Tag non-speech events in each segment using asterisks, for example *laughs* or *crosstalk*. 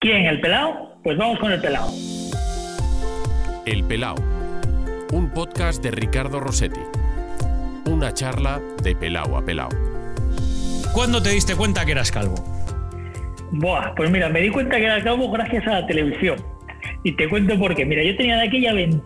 ¿Quién? ¿El pelao? Pues vamos con el pelao. El Pelao, un podcast de Ricardo Rossetti. Una charla de pelao a pelao. ¿Cuándo te diste cuenta que eras calvo? Buah, pues mira, me di cuenta que era calvo gracias a la televisión. Y te cuento por qué. Mira, yo tenía de aquella 20,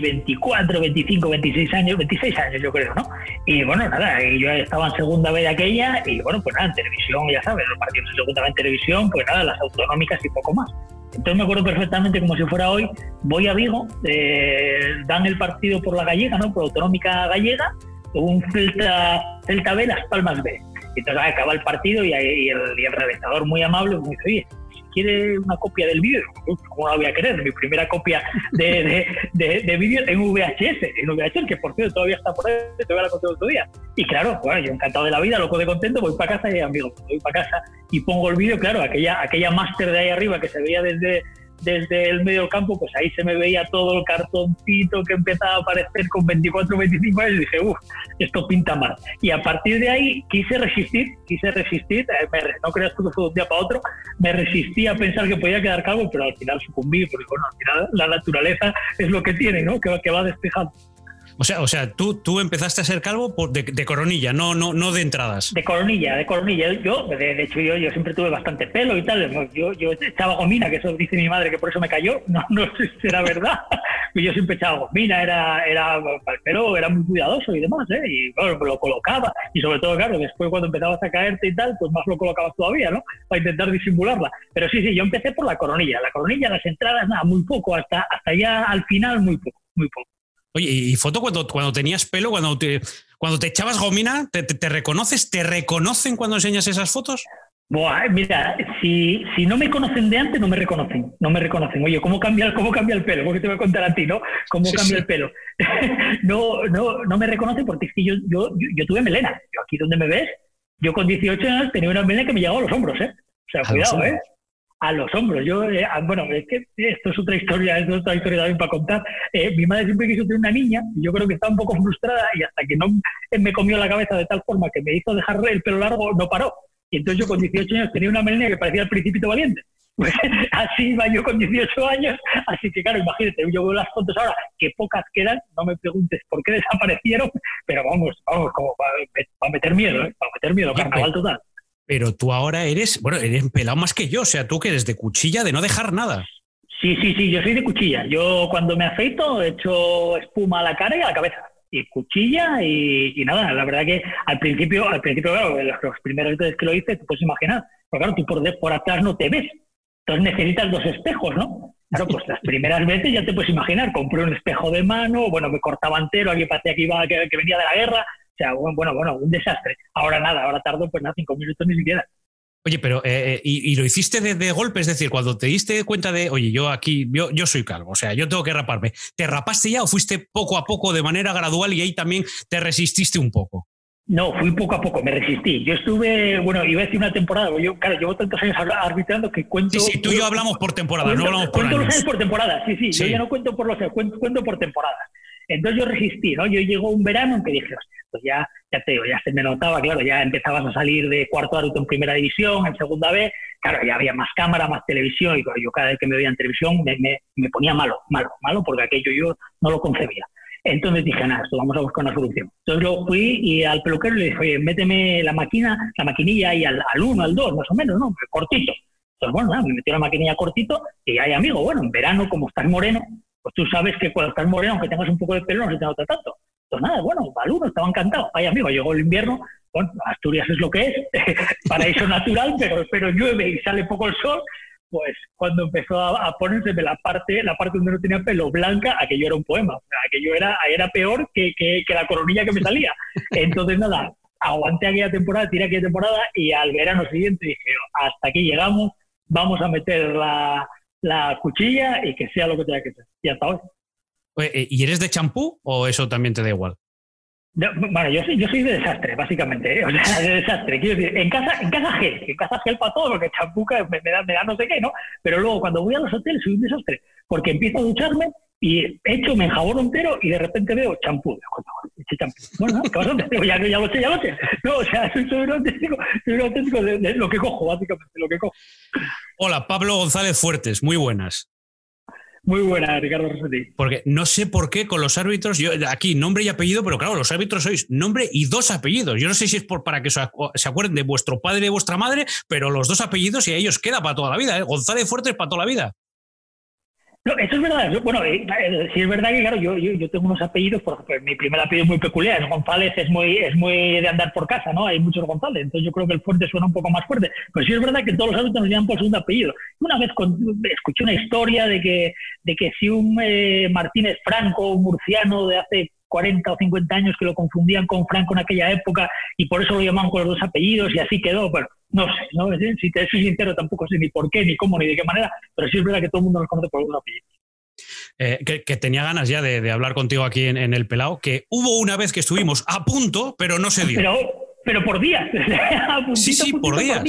24, 25, 26 años, 26 años yo creo, ¿no? Y bueno, nada, yo estaba en segunda vez de aquella y bueno, pues nada, en televisión, ya sabes, los partidos en segunda vez en televisión, pues nada, las autonómicas y poco más. Entonces me acuerdo perfectamente como si fuera hoy, voy a Vigo, eh, dan el partido por la gallega, ¿no? Por autonómica gallega, un Celta, Celta B, Las Palmas B. Entonces acaba el partido y, y el, y el realizador muy amable me dice, oye, quiere una copia del vídeo, ¿cómo la voy a querer? Mi primera copia de, de, de, de vídeo en VHS, en VHS, que por cierto todavía está por ahí, todavía la conté otro día. Y claro, bueno, yo encantado de la vida, loco de contento, voy para casa y amigo, voy para casa y pongo el vídeo, claro, aquella, aquella máster de ahí arriba que se veía desde, desde el medio campo, pues ahí se me veía todo el cartoncito que empezaba a aparecer con 24 25 años y dije, uff, esto pinta mal. Y a partir de ahí quise resistir, quise resistir, eh, me no creas tú que fue de un día para otro, me resistí a pensar que podía quedar calvo, pero al final sucumbí, porque bueno, al final la naturaleza es lo que tiene, ¿no? Que, que va despejando. O sea, o sea tú, tú empezaste a ser calvo por de, coronilla, no, no, no de entradas. De coronilla, de coronilla. Yo, de, hecho, yo, yo siempre tuve bastante pelo y tal. Yo, yo echaba gomina, que eso dice mi madre que por eso me cayó. No, *laughs* no sé si era verdad. *laughs* Yo siempre echaba gomina, era, era, el pelo era muy cuidadoso y demás, ¿eh? Y bueno, me lo colocaba. Y sobre todo, claro, después cuando empezabas a caerte y tal, pues más lo colocabas todavía, ¿no? Para intentar disimularla. Pero sí, sí, yo empecé por la coronilla. La coronilla, las entradas, nada, muy poco. Hasta, hasta ya al final, muy poco, muy poco. Oye, y foto cuando, cuando tenías pelo, cuando te, cuando te echabas gomina, ¿te, te, te reconoces? ¿Te reconocen cuando enseñas esas fotos? Buah, mira, si, si no me conocen de antes, no me reconocen, no me reconocen. Oye, ¿cómo cambia, cómo cambia el pelo? Porque te voy a contar a ti, ¿no? ¿Cómo Sí, cambia sí. el pelo? *laughs* no, no, no me reconocen porque es que yo, yo, yo, yo tuve melena. Yo aquí donde me ves, yo con 18 años tenía una melena que me llegaba a los hombros, ¿eh? O sea, A cuidado. ¿eh? A los hombros. Yo, eh, ah, bueno, es que esto es otra historia, esto es otra historia también para contar. Eh, mi madre siempre quiso tener una niña y yo creo que estaba un poco frustrada y hasta que no me comió la cabeza de tal forma que me hizo dejar el pelo largo, no paró. Y entonces yo con 18 años tenía una melena que parecía el principito valiente. *laughs* Pues así iba yo con 18 años, así que claro, imagínate, yo veo las fotos ahora, que pocas quedan, no me preguntes por qué desaparecieron, pero vamos, vamos, como para, meter miedo, ¿eh? para meter miedo, carnaval total. Pero tú ahora eres, bueno, eres pelado más que yo. O sea, tú que eres de cuchilla de no dejar nada. Sí, sí, sí, yo soy de cuchilla. Yo cuando me afeito echo espuma a la cara y a la cabeza. Y cuchilla y, y nada, la verdad que al principio, al principio, claro, los, los primeros veces que lo hice, te puedes imaginar, pero claro, tú por, por atrás no te ves. Entonces necesitas dos espejos, ¿no? Claro, pues las primeras veces ya te puedes imaginar, compré un espejo de mano, bueno, me cortaba entero, aquí parecía que iba, que, que venía de la guerra, o sea, bueno, bueno, bueno, un desastre. Ahora nada, ahora tardo pues nada, cinco minutos ni siquiera. Oye, pero eh, eh, y, y lo hiciste de, de golpe, es decir, cuando te diste cuenta de, oye, yo aquí, yo, yo soy calvo, o sea, yo tengo que raparme. ¿Te rapaste ya o fuiste poco a poco de manera gradual y ahí también te resististe un poco? No, fui poco a poco, me resistí. Yo estuve, bueno, iba a decir una temporada, yo, claro, llevo tantos años arbitrando que cuento... Sí, sí, tú y yo hablamos por temporada, no hablamos por cuento los años. años por temporada, sí, sí, Sí. Yo ya no cuento por los años, cuento, cuento por temporadas. Entonces yo resistí, ¿no? Yo llegó un verano en que dije, pues ya, ya te digo, ya se me notaba, claro, ya empezabas a salir de cuarto árbitro en primera división, en segunda B, claro, ya había más cámara, más televisión, y yo cada vez que me veía en televisión me, ponía malo, malo, malo, porque aquello yo no lo concebía. Entonces dije, nada, esto vamos a buscar una solución. Entonces lo fui y al peluquero le dije, oye, méteme la máquina, la maquinilla ahí al, al 1, al 2, más o menos, ¿no? Cortito. Entonces, bueno, nada, me metió la maquinilla cortito y ahí, amigo, bueno, en verano, como estás moreno, pues tú sabes que cuando estás moreno, aunque tengas un poco de pelo, no se te nota tanto. Entonces, nada, bueno, al 1 estaba encantado. Ay, amigo, llegó el invierno, bueno, Asturias es lo que es, *laughs* paraíso natural, pero, pero llueve y sale poco el sol, pues cuando empezó a, ponerse la parte, la parte donde no tenía pelo blanca, aquello era un poema, aquello era, era peor que, que, que la coronilla que me salía. Entonces, nada, aguanté aquella temporada, tiré aquella temporada y al verano siguiente dije, hasta aquí llegamos, vamos a meter la, la cuchilla y que sea lo que tenga que ser. Y hasta hoy. Eh, ¿Y eres de champú o eso también te da igual? No, Bueno, yo soy, yo soy de desastre, básicamente, ¿eh? o sea, de desastre. Quiero decir, en casa, en casa gel, en casa gel para todo, porque champú me, me da, me da no sé qué, ¿no? Pero luego cuando voy a los hoteles soy un desastre, porque empiezo a ducharme y hecho, me enjabono entero y de repente veo champú. Bueno, ¿qué vas a hacer? Ya, ya lo sé, ya lo sé. No, o sea, soy, un auténtico, soy un auténtico de, de, lo que cojo, básicamente, lo que cojo. Hola, Pablo González Fuertes, muy buenas. Muy buena, Ricardo Rossetti. Porque no sé por qué con los árbitros, yo aquí nombre y apellido, pero claro, los árbitros sois nombre y dos apellidos. Yo no sé si es por, para que se acuerden de vuestro padre y de vuestra madre, pero los dos apellidos y a ellos queda para toda la vida. ¿eh? González Fuertes para toda la vida. No, eso es verdad. Bueno, eh, eh, sí es verdad que, claro, yo, yo, tengo unos apellidos, por ejemplo, mi primer apellido es muy peculiar. González es muy, es muy de andar por casa, ¿no? Hay muchos González, entonces yo creo que el fuerte suena un poco más fuerte. Pero sí es verdad que todos los hábitos nos llaman por segundo apellido. Una vez escuché una historia de que, de que si un eh, Martínez Franco, un murciano de hace 40 o 50 años que lo confundían con Franco en aquella época y por eso lo llamaban con los dos apellidos y así quedó. Bueno, no sé, ¿no? si te soy sincero tampoco sé ni por qué, ni cómo, ni de qué manera, pero sí es verdad que todo el mundo nos conoce por los apellidos. Eh, que, tenía ganas ya de, hablar contigo aquí en, el Pelao, que hubo una vez que estuvimos a punto, pero no se dio. Pero, pero por días. *laughs* sí, sí, por días.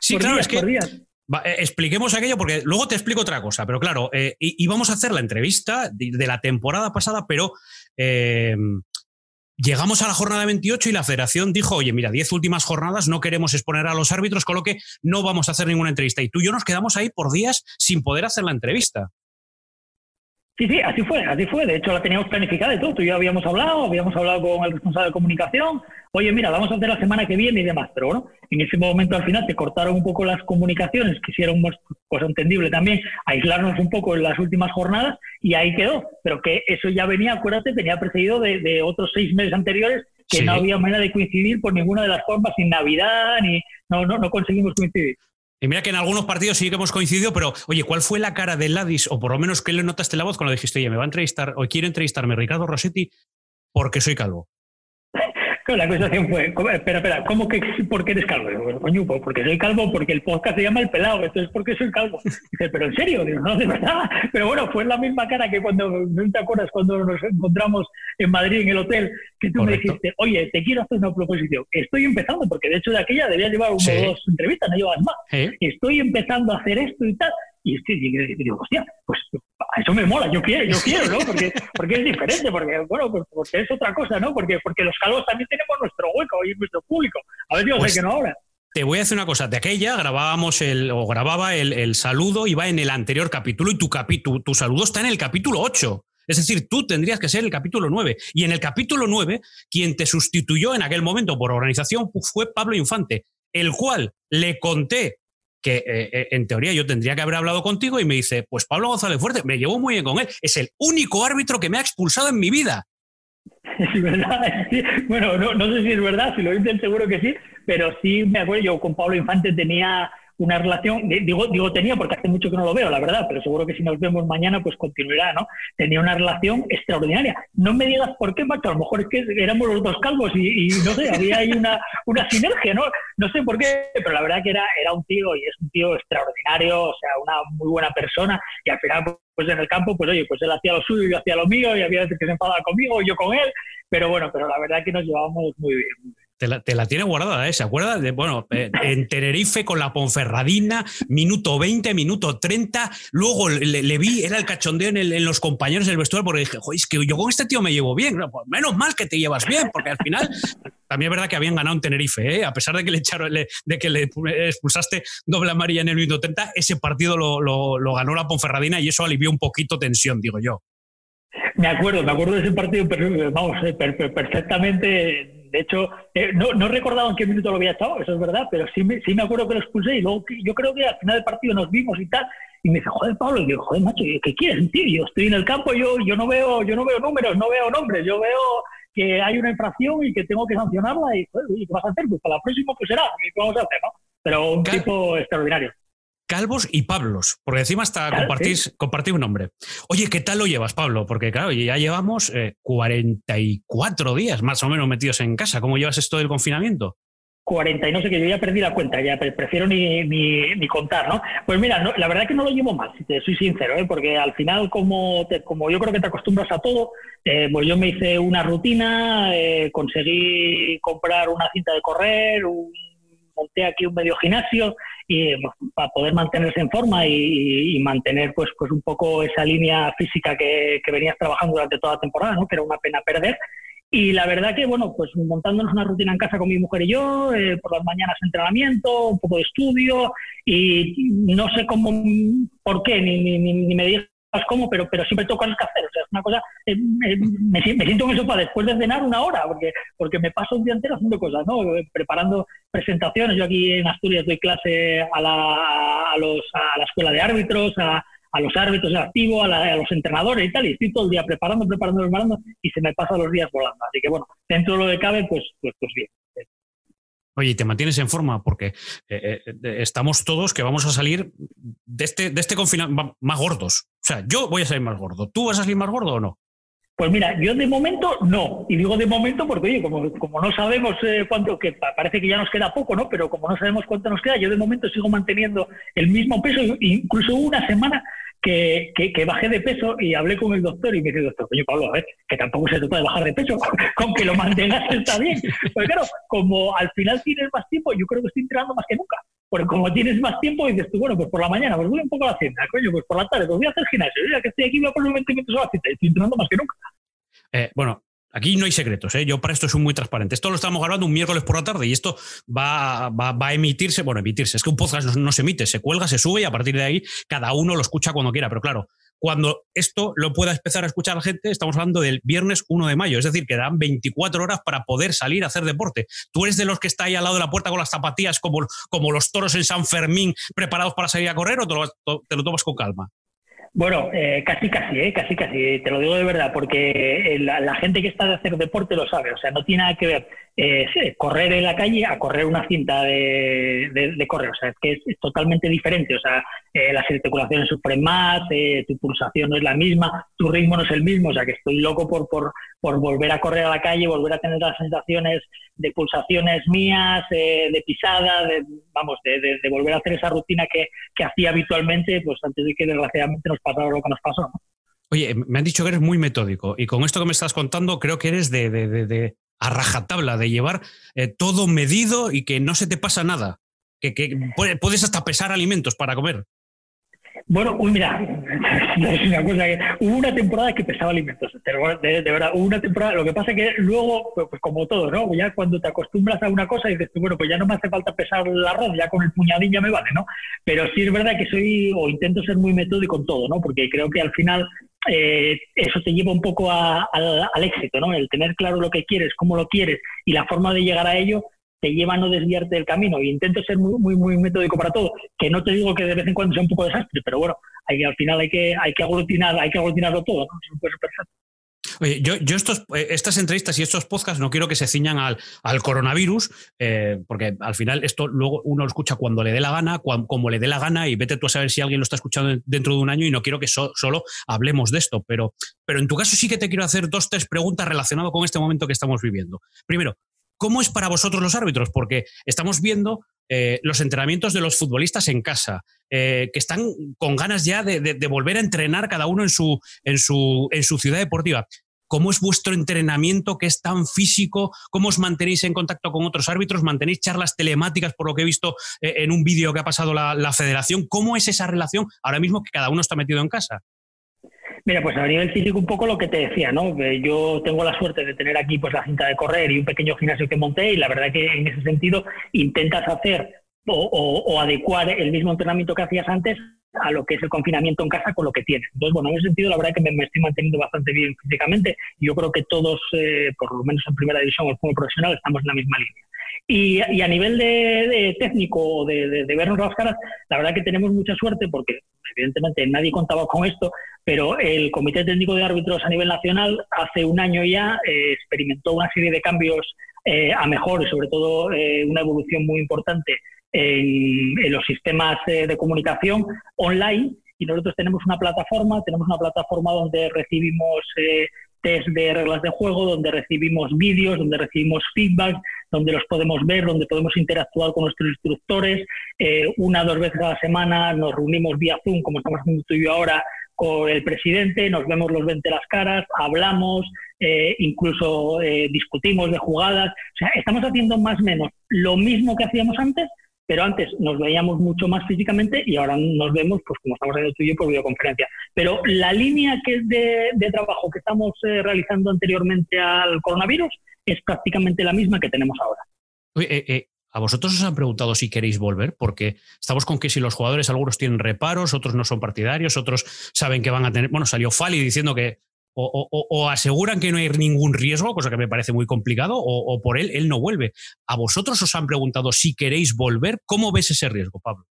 Sí, claro, es que eh, expliquemos aquello porque luego te explico otra cosa, pero claro, eh, íbamos a hacer la entrevista de, la temporada pasada, pero llegamos a la jornada 28 y la federación dijo, oye, mira, 10 últimas jornadas, no queremos exponer a los árbitros, con lo que no vamos a hacer ninguna entrevista. Y tú y yo nos quedamos ahí por días sin poder hacer la entrevista. Sí, sí, así fue, así fue. De hecho, la teníamos planificada y todo. Tú y yo habíamos hablado, habíamos hablado con el responsable de comunicación. Oye, mira, vamos a hacer la semana que viene y demás. Pero bueno, en ese momento al final se cortaron un poco las comunicaciones, quisieron, cosa entendible también, aislarnos un poco en las últimas jornadas y ahí quedó. Pero que eso ya venía, acuérdate, tenía precedido de, otros seis meses anteriores que no había manera de coincidir por ninguna de las formas, sin Navidad, ni no, no, no conseguimos coincidir. Y mira que en algunos partidos sí que hemos coincidido, pero oye, ¿cuál fue la cara de Ladis, o por lo menos qué le notaste la voz cuando dijiste, oye, me va a entrevistar, o quiere entrevistarme Ricardo Rossetti porque soy calvo? La acusación fue, espera, espera, ¿cómo que por qué eres calvo? Bueno, coño, pues porque soy calvo, porque el podcast se llama El Pelado, entonces ¿por qué soy calvo? Dice, pero en serio, Digo, no, de verdad. Pero bueno, fue la misma cara que cuando, ¿no te acuerdas cuando nos encontramos en Madrid en el hotel? Que tú me dijiste, oye, te quiero hacer una proposición. Estoy empezando, porque de hecho de aquella debía llevar una o dos entrevistas, no llevas más. Estoy empezando a hacer esto y tal. Y, y digo, hostia, pues eso me mola, yo quiero, yo quiero, ¿no? Porque, porque es diferente, porque, bueno, pues, porque es otra cosa, ¿no? Porque, porque los calvos también tenemos nuestro hueco y nuestro público. A ver, yo sé pues que no ahora. Te voy a decir una cosa, de aquella grabábamos el, o grababa el, el saludo, iba en el anterior capítulo y tu, capítulo, tu saludo está en el capítulo 8. Es decir, tú tendrías que ser el capítulo 9. Y en el capítulo 9, quien te sustituyó en aquel momento por organización fue Pablo Infante, el cual le conté que eh, eh, en teoría yo tendría que haber hablado contigo y me dice, pues Pablo González Fuerte, me llevo muy bien con él, es el único árbitro que me ha expulsado en mi vida. *laughs* Es verdad, bueno, no, sé si es verdad, si lo dicen seguro que sí, pero sí me acuerdo, yo con Pablo Infante tenía una relación, digo, digo tenía porque hace mucho que no lo veo, la verdad, pero seguro que si nos vemos mañana, pues continuará, ¿no? Tenía una relación extraordinaria. No me digas por qué, macho, a lo mejor es que éramos los dos calvos y, no sé, había ahí una, una sinergia, ¿no? No sé por qué, pero la verdad que era, era un tío y es un tío extraordinario, o sea, una muy buena persona y al final, pues en el campo, pues oye, pues él hacía lo suyo, yo hacía lo mío y había veces que se enfadaba conmigo, yo con él, pero bueno, pero la verdad que nos llevábamos muy bien. Muy bien. Te la, tiene guardada, ¿eh? ¿Se acuerda? Bueno, eh, en Tenerife con la Ponferradina, minuto 20, minuto 30. Luego le, vi, era el cachondeo en, los compañeros del vestuario, porque dije, Joder, es que yo con este tío me llevo bien. Pues menos mal que te llevas bien, porque al final también es verdad que habían ganado en Tenerife, ¿eh? A pesar de que le echaron, de que le expulsaste doble amarilla en el minuto 30, ese partido lo, ganó la Ponferradina y eso alivió un poquito tensión, digo yo. Me acuerdo, me acuerdo de ese partido, vamos, eh, perfectamente de hecho, eh, no, no recordaba en qué minuto lo había echado, eso es verdad, pero sí me, sí me acuerdo que lo expulsé y luego yo creo que al final del partido nos vimos y tal, y me dice, joder, Pablo, y yo, joder, macho, ¿qué quieres, tío? Yo estoy en el campo, yo, yo no veo, yo no veo números, no veo nombres, yo veo que hay una infracción y que tengo que sancionarla y, joder, ¿qué vas a hacer? Pues para la próxima pues será, ¿qué vamos a hacer, no? Pero un tipo extraordinario. Calvos y Pablos, porque encima hasta compartís, compartís un nombre. Oye, ¿qué tal lo llevas, Pablo? Porque claro, ya llevamos 44 eh, días más o menos metidos en casa. ¿Cómo llevas esto del confinamiento? 40 y no sé qué, yo ya perdí la cuenta, ya prefiero ni, ni, contar, ¿no? Pues mira, la verdad que no lo llevo mal, si te soy sincero, ¿eh? porque al final, como, como yo creo que te acostumbras a todo, eh, pues yo me hice una rutina, conseguí comprar una cinta de correr, un monté aquí un medio gimnasio y para poder mantenerse en forma y, mantener pues pues un poco esa línea física que, que venías trabajando durante toda la temporada, ¿no? que era una pena perder. Y la verdad que, bueno, pues montándonos una rutina en casa con mi mujer y yo, eh, por las mañanas entrenamiento, un poco de estudio, y no sé cómo, por qué, ni, ni, ni me digas cómo, pero, pero siempre toco que hacer. O sea, es una cosa, eh, me, me, siento en eso para después de cenar una hora, porque, porque me paso un día entero haciendo cosas, ¿no? Preparando presentaciones. Yo aquí en Asturias doy clase a la, a los, a la escuela de árbitros, a a los árbitros en activo, a, los entrenadores y tal, y estoy todo el día preparando, preparando, preparando, y se me pasan los días volando. Así que bueno, dentro de lo que cabe, pues, pues, pues bien. Oye, te mantienes en forma porque eh, eh, estamos todos que vamos a salir de este, de este confinamiento más gordos. O sea, yo voy a salir más gordo. ¿Tú vas a salir más gordo o no? Pues mira, yo de momento no. Y digo de momento porque, oye, como, no sabemos eh, cuánto, que parece que ya nos queda poco, ¿no? Pero como no sabemos cuánto nos queda, yo de momento sigo manteniendo el mismo peso. Incluso una semana que, bajé de peso y hablé con el doctor y me dice, doctor, coño Pablo, a ver, que tampoco se trata de bajar de peso, *laughs* con que lo mantengas está bien. Pues claro, como al final tienes más tiempo, yo creo que estoy entrenando más que nunca. Porque como tienes más tiempo, dices tú, bueno, pues por la mañana, pues voy un poco a la hacienda, coño, pues por la tarde, pues voy a hacer gimnasio, ya que estoy aquí voy a poner 20 minutos a la cita y estoy entrenando más que nunca. Eh, bueno, Aquí no hay secretos, ¿eh? yo para esto soy muy transparente. Esto lo estamos grabando un miércoles por la tarde y esto va, va, a emitirse, bueno, emitirse, es que un podcast no, se emite, se cuelga, se sube y a partir de ahí cada uno lo escucha cuando quiera. Pero claro, cuando esto lo pueda empezar a escuchar la gente, estamos hablando del viernes 1 de mayo, es decir, que dan 24 horas para poder salir a hacer deporte. ¿Tú eres de los que está ahí al lado de la puerta con las zapatillas como, como los toros en San Fermín preparados para salir a correr o te lo tomas con calma? Bueno, eh, casi, casi, eh, casi, casi, te lo digo de verdad, porque eh, la, gente que está de hacer deporte lo sabe, o sea, no tiene nada que ver eh, correr en la calle a correr una cinta de, de, correr, o sea, es que es, totalmente diferente, o sea, las articulaciones sufren más, tu pulsación no es la misma, tu ritmo no es el mismo, o sea, que estoy loco por, por, por volver a correr a la calle, volver a tener las sensaciones de pulsaciones mías, de pisada, de, vamos, de, volver a hacer esa rutina que, que hacía habitualmente, pues antes de que desgraciadamente nos pasara lo que nos pasó. Oye, me han dicho que eres muy metódico y con esto que me estás contando creo que eres de, de, de a rajatabla, de llevar eh, todo medido y que no se te pasa nada, que, que puedes hasta pesar alimentos para comer. Bueno, mira, es una cosa que hubo una temporada que pesaba alimentos, de, verdad, hubo una temporada, lo que pasa es que luego, pues, pues, como todo, ¿no? Ya cuando te acostumbras a una cosa y dices, bueno, pues ya no me hace falta pesar el arroz, ya con el puñadín ya me vale, ¿no? Pero sí es verdad que soy, o intento ser muy metódico en todo, ¿no? Porque creo que al final eh, eso te lleva un poco al éxito, ¿no? El tener claro lo que quieres, cómo lo quieres y la forma de llegar a ello te lleva a no desviarte del camino. Y intento ser muy, muy, muy metódico para todo. Que no te digo que de vez en cuando sea un poco desastre, pero bueno, hay, al final hay que, hay que aglutinar, hay que aglutinarlo todo, ¿no? Yo estos, eh, estas entrevistas y estos podcasts no quiero que se ciñan al, al coronavirus, eh, porque al final esto luego uno lo escucha cuando le dé la gana, como le dé la gana, y vete tú a saber si alguien lo está escuchando dentro de un año y no quiero que solo hablemos de esto. Pero, pero en tu caso sí que te quiero hacer dos, tres preguntas relacionadas con este momento que estamos viviendo. Primero, ¿cómo es para vosotros los árbitros? Porque estamos viendo eh, los entrenamientos de los futbolistas en casa, que están con ganas ya de, de, volver a entrenar cada uno en su, en su, en su ciudad deportiva. ¿Cómo es vuestro entrenamiento que es tan físico? ¿Cómo os mantenéis en contacto con otros árbitros? ¿Mantenéis charlas telemáticas por lo que he visto eh, en un vídeo que ha pasado la, federación? ¿Cómo es esa relación ahora mismo que cada uno está metido en casa? Mira, pues a nivel físico un poco lo que te decía, ¿no? Yo tengo la suerte de tener aquí pues la cinta de correr y un pequeño gimnasio que monté y la verdad que en ese sentido intentas hacer o adecuar el mismo entrenamiento que hacías antes a lo que es el confinamiento en casa con lo que tiene. Entonces, bueno, en ese sentido, la verdad que me, estoy manteniendo bastante bien físicamente. Yo creo que todos, eh, por lo menos en primera división o fútbol profesional, estamos en la misma línea. Y, a nivel de, técnico, de, de, vernos las caras, la verdad que tenemos mucha suerte porque, evidentemente, nadie contaba con esto, pero el Comité Técnico de Árbitros a nivel nacional hace un año ya eh, experimentó una serie de cambios eh, a mejor y, sobre todo, una evolución muy importante en, los sistemas de comunicación online y nosotros tenemos una plataforma, tenemos una plataforma donde recibimos eh, test de reglas de juego, donde recibimos vídeos, donde recibimos feedback, donde los podemos ver, donde podemos interactuar con nuestros instructores. Eh, una o dos veces a la semana nos reunimos vía Zoom, como estamos haciendo tú y yo ahora, con el presidente, nos vemos los 20 las caras, hablamos, eh, incluso eh, discutimos de jugadas. O sea, estamos haciendo más o menos lo mismo que hacíamos antes, pero antes nos veíamos mucho más físicamente y ahora nos vemos, pues como estamos tú y yo, por videoconferencia. Pero la línea que es de, trabajo que estamos eh, realizando anteriormente al coronavirus es prácticamente la misma que tenemos ahora. ¿A vosotros os han preguntado si queréis volver? Porque estamos con que si los jugadores, algunos tienen reparos, otros no son partidarios, otros saben que van a tener. Bueno, salió Fali diciendo que o, aseguran que no hay ningún riesgo, cosa que me parece muy complicado, o, por él, él no vuelve. ¿A vosotros os han preguntado si queréis volver? ¿Cómo ves ese riesgo, Pablo?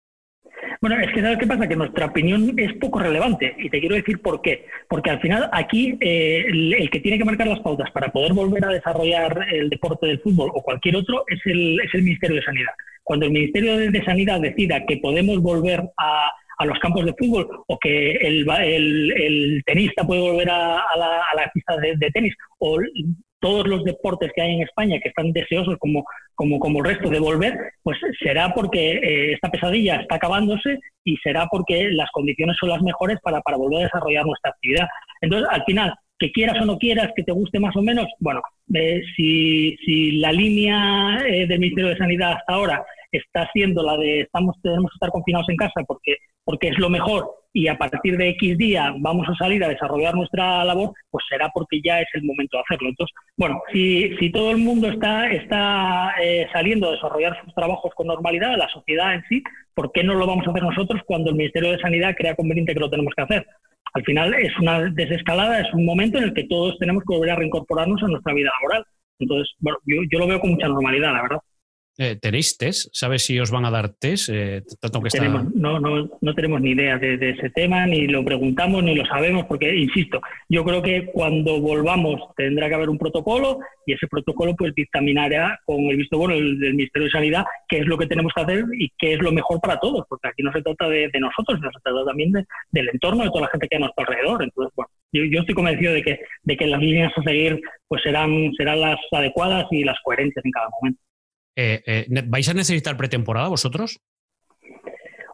Bueno, es que ¿sabes qué pasa? Que nuestra opinión es poco relevante y te quiero decir por qué. Porque al final aquí eh, el, que tiene que marcar las pautas para poder volver a desarrollar el deporte del fútbol o cualquier otro es el, es el Ministerio de Sanidad. Cuando el Ministerio de Sanidad decida que podemos volver a, a los campos de fútbol o que el, el, tenista puede volver a, la, a la, pista de, tenis o todos los deportes que hay en España que están deseosos como, como, como el resto de volver, pues será porque eh, esta pesadilla está acabándose y será porque las condiciones son las mejores para, para volver a desarrollar nuestra actividad. Entonces, al final, que quieras o no quieras, que te guste más o menos, bueno, eh, si, si, la línea eh, del Ministerio de Sanidad hasta ahora está siendo la de estamos tenemos que estar confinados en casa porque porque es lo mejor y a partir de X día vamos a salir a desarrollar nuestra labor, pues será porque ya es el momento de hacerlo. Entonces, bueno, si, si todo el mundo está, está eh, saliendo a desarrollar sus trabajos con normalidad, la sociedad en sí, ¿por qué no lo vamos a hacer nosotros cuando el Ministerio de Sanidad crea conveniente que lo tenemos que hacer? Al final es una desescalada, es un momento en el que todos tenemos que volver a reincorporarnos a nuestra vida laboral. Entonces, bueno, yo, yo lo veo con mucha normalidad, la verdad. Eh, ¿Tenéis test? ¿Sabes si os van a dar test? Eh, no, no, no, tenemos ni idea de, ese tema, ni lo preguntamos, ni lo sabemos, porque, insisto, yo creo que cuando volvamos tendrá que haber un protocolo y ese protocolo pues dictaminará con el visto bueno del, Ministerio de Sanidad qué es lo que tenemos que hacer y qué es lo mejor para todos, porque aquí no se trata de, nosotros, sino se trata también del entorno, de toda la gente que hay a nuestro alrededor. Entonces, bueno, yo, estoy convencido de que, de que las líneas a seguir pues serán, serán las adecuadas y las coherentes en cada momento. Eh, eh, ¿Vais a necesitar pretemporada vosotros?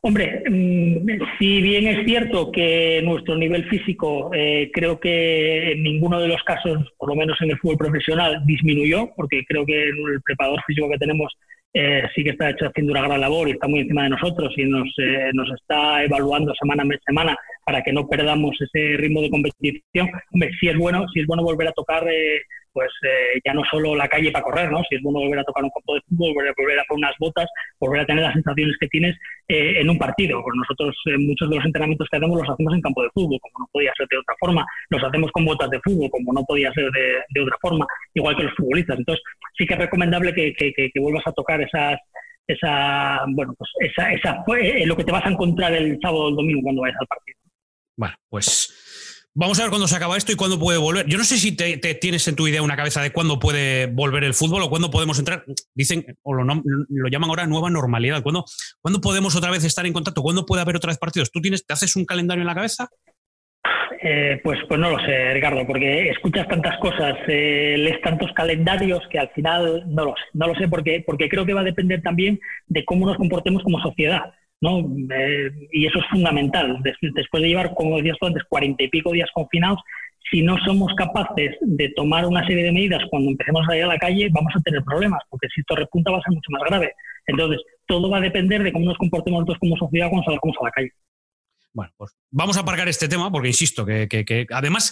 Hombre, mm, si bien es cierto que nuestro nivel físico eh, creo que en ninguno de los casos, por lo menos en el fútbol profesional, disminuyó, porque creo que el preparador físico que tenemos sí que está hecho haciendo una gran labor y está muy encima de nosotros y nos, nos está evaluando semana a semana para que no perdamos ese ritmo de competición. Hombre, sí es bueno, sí es bueno volver a tocar pues eh, ya no solo la calle para correr, ¿no? Si es bueno volver a tocar un campo de fútbol, volver a, volver a poner unas botas, volver a tener las sensaciones que tienes eh, en un partido. Pues nosotros eh, muchos de los entrenamientos que hacemos los hacemos en campo de fútbol, como no podía ser de otra forma. Los hacemos con botas de fútbol, como no podía ser de, otra forma, igual que los futbolistas. Entonces sí que es recomendable que, vuelvas a tocar esas esa bueno pues esa, esa lo que te vas a encontrar el sábado o el domingo cuando vayas al partido. Bueno, pues Vamos a ver cuándo se acaba esto y cuándo puede volver. Yo no sé si te, tienes en tu idea una cabeza de cuándo puede volver el fútbol o cuándo podemos entrar. Dicen, o lo, llaman ahora nueva normalidad. ¿Cuándo, ¿Cuándo, podemos otra vez estar en contacto? ¿Cuándo puede haber otra vez partidos? ¿Tú tienes, te haces un calendario en la cabeza? Eh, pues, pues no lo sé, Ricardo, porque escuchas tantas cosas, eh, lees tantos calendarios que al final no lo sé. No lo sé porque, porque creo que va a depender también de cómo nos comportemos como sociedad. ¿No? Eh, y eso es fundamental. Después de llevar, como decías tú antes, cuarenta y pico días confinados, si no somos capaces de tomar una serie de medidas cuando empecemos a ir a la calle, vamos a tener problemas, porque si esto repunta va a ser mucho más grave. Entonces, todo va a depender de cómo nos comportemos nosotros como sociedad cuando salgamos a la calle. Bueno, pues vamos a aparcar este tema porque insisto que, además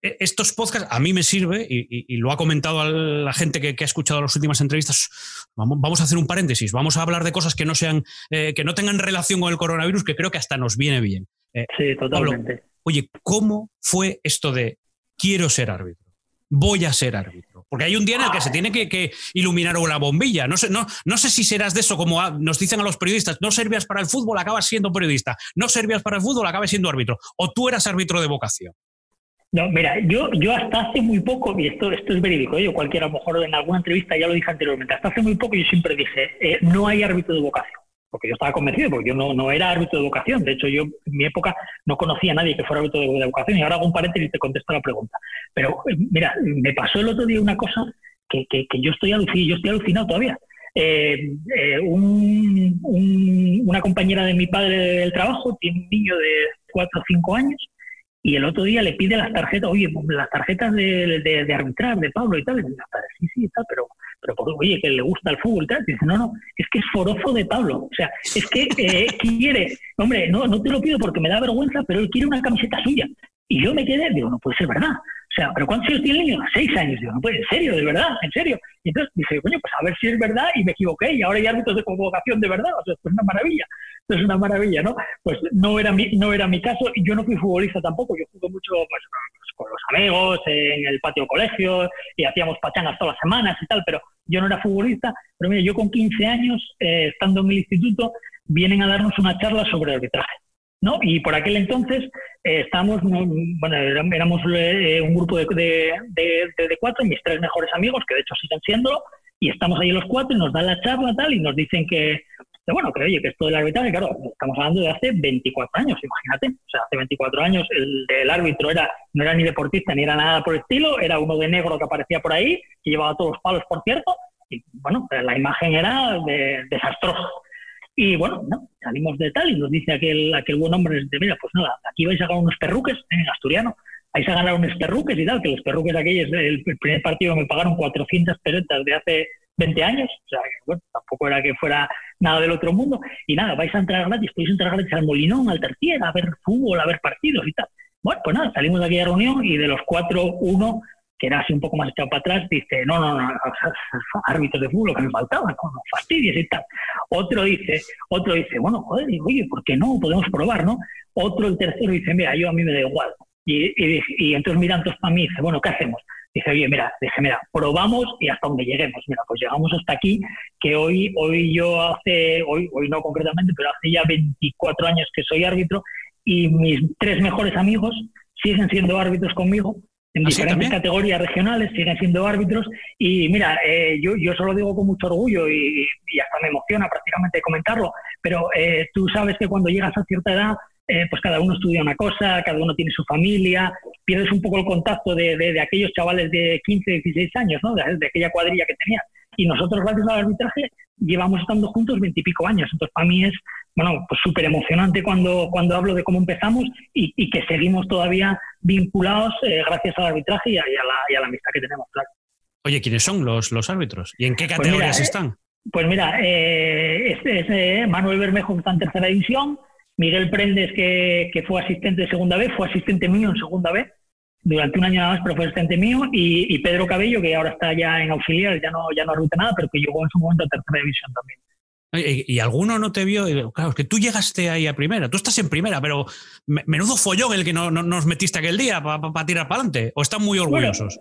e, estos podcasts a mí me sirve y, lo ha comentado la gente que, ha escuchado las últimas entrevistas. Vamos, a hacer un paréntesis, vamos a hablar de cosas que no sean, eh, que no tengan relación con el coronavirus, que creo que hasta nos viene bien. Eh, sí, totalmente. oye, ¿cómo fue esto de quiero ser árbitro? Voy a ser árbitro porque hay un día en el que se tiene que, iluminar una bombilla. No sé, no, no sé si serás de eso, como nos dicen a los periodistas, no servías para el fútbol, acabas siendo periodista. No servías para el fútbol, acabas siendo árbitro. O tú eras árbitro de vocación. No, mira, yo, yo hasta hace muy poco, y esto, esto es verídico, ¿eh? yo cualquiera, a lo mejor en alguna entrevista ya lo dije anteriormente, hasta hace muy poco yo siempre dije, eh, no hay árbitro de vocación porque yo estaba convencido, porque yo no, no, era árbitro de vocación. De hecho, yo en mi época no conocía a nadie que fuera árbitro de, vocación. Y ahora hago un paréntesis y te contesto la pregunta. Pero eh, mira, me pasó el otro día una cosa que, que, yo, estoy alucinado, yo estoy alucinado todavía. Eh, eh, una compañera de mi padre del trabajo tiene un niño de 4 o 5 años y el otro día le pide las tarjetas, oye, las tarjetas de, de, arbitrar de Pablo y tal. Y dice, sí, sí, tal, pero, pero oye, que le gusta el fútbol tal. dice, no, no, es que es forozo de Pablo. O sea, es que eh, *laughs* quiere, hombre, no, no te lo pido porque me da vergüenza, pero él quiere una camiseta suya. Y yo me quedé, digo, no puede ser verdad. O sea, ¿pero cuántos años tiene el niño? Seis años. Digo, no puede, en serio, de verdad, en serio. Y entonces dije, coño, pues a ver si es verdad y me equivoqué y ahora hay árbitros de convocación de verdad. O sea, es una maravilla es una maravilla, ¿no? Pues no era mi, no era mi caso y yo no fui futbolista tampoco, yo jugué mucho pues, con los amigos, en el patio colegio y hacíamos pachangas todas las semanas y tal, pero yo no era futbolista, pero mira, yo con 15 años, eh, estando en el instituto, vienen a darnos una charla sobre arbitraje. ¿no? Y por aquel entonces eh, bueno, éramos eh, un grupo de, de, de, de, cuatro, mis tres mejores amigos, que de hecho siguen siendo, y estamos ahí los cuatro y nos dan la charla tal, y nos dicen que, bueno, que oye, que esto del arbitraje, claro, estamos hablando de hace 24 años, imagínate. O sea, hace 24 años el, árbitro era, no era ni deportista ni era nada por el estilo, era uno de negro que aparecía por ahí, que llevaba todos los palos, por cierto, y bueno, la imagen era desastrosa. Y bueno, salimos de tal y nos dice aquel, aquel buen hombre, de, mira, pues nada, aquí vais a ganar unos perruques en asturiano, vais a ganar unos perruques y tal, que los perruques aquellos, el, el primer partido me pagaron 400 pesetas de hace 20 años, o sea, bueno, tampoco era que fuera nada del otro mundo, y nada, vais a entrar gratis, podéis entrar gratis al Molinón, al Tertier, a ver fútbol, a ver partidos y tal. Bueno, pues nada, salimos de aquella reunión y de los cuatro, uno, que era así un poco más echado para atrás, dice, no, no, no, *laughs* árbitros de fútbol que me faltaban, no, fastidies y tal. Otro dice, otro dice, bueno, joder, oye, ¿por qué no? Podemos probar, ¿no? Otro, el tercero dice, mira, yo a mí me da igual. Y, y, y entonces miran todos para mí dice, bueno, ¿qué hacemos? Dice, oye, mira, dije, mira, probamos y hasta donde lleguemos. Mira, pues llegamos hasta aquí, que hoy, hoy yo hace, hoy, hoy no concretamente, pero hace ya 24 años que soy árbitro y mis tres mejores amigos siguen siendo árbitros conmigo en ¿Ah, diferentes categorías regionales, siguen siendo árbitros. Y mira, eh, yo, yo solo digo con mucho orgullo y, hasta me emociona prácticamente comentarlo, pero eh, tú sabes que cuando llegas a cierta edad eh, pues cada uno estudia una cosa, cada uno tiene su familia, pierdes un poco el contacto de, aquellos chavales de 15, 16 años, ¿no? de, aquella cuadrilla que tenías. Y nosotros, gracias al arbitraje, llevamos estando juntos veintipico años. Entonces, para mí es, bueno, pues súper emocionante cuando, cuando hablo de cómo empezamos y, que seguimos todavía vinculados eh, gracias al arbitraje y a, la, amistad que tenemos, claro. Oye, ¿quiénes son los, los árbitros? ¿Y en qué pues categorías eh, están? Pues mira, este es Manuel Bermejo, que está en tercera división, Miguel Prendes, que, fue asistente de segunda vez, fue asistente mío en segunda vez, durante un año nada más, pero fue asistente mío, y, Pedro Cabello, que ahora está ya en auxiliar, ya no, ya no arruta nada, pero que llegó en su momento a tercera división también. ¿Y, alguno no te vio? Claro, es que tú llegaste ahí a primera, tú estás en primera, pero menudo follón el que no, nos metiste aquel día para tirar para adelante, ¿o están muy orgullosos?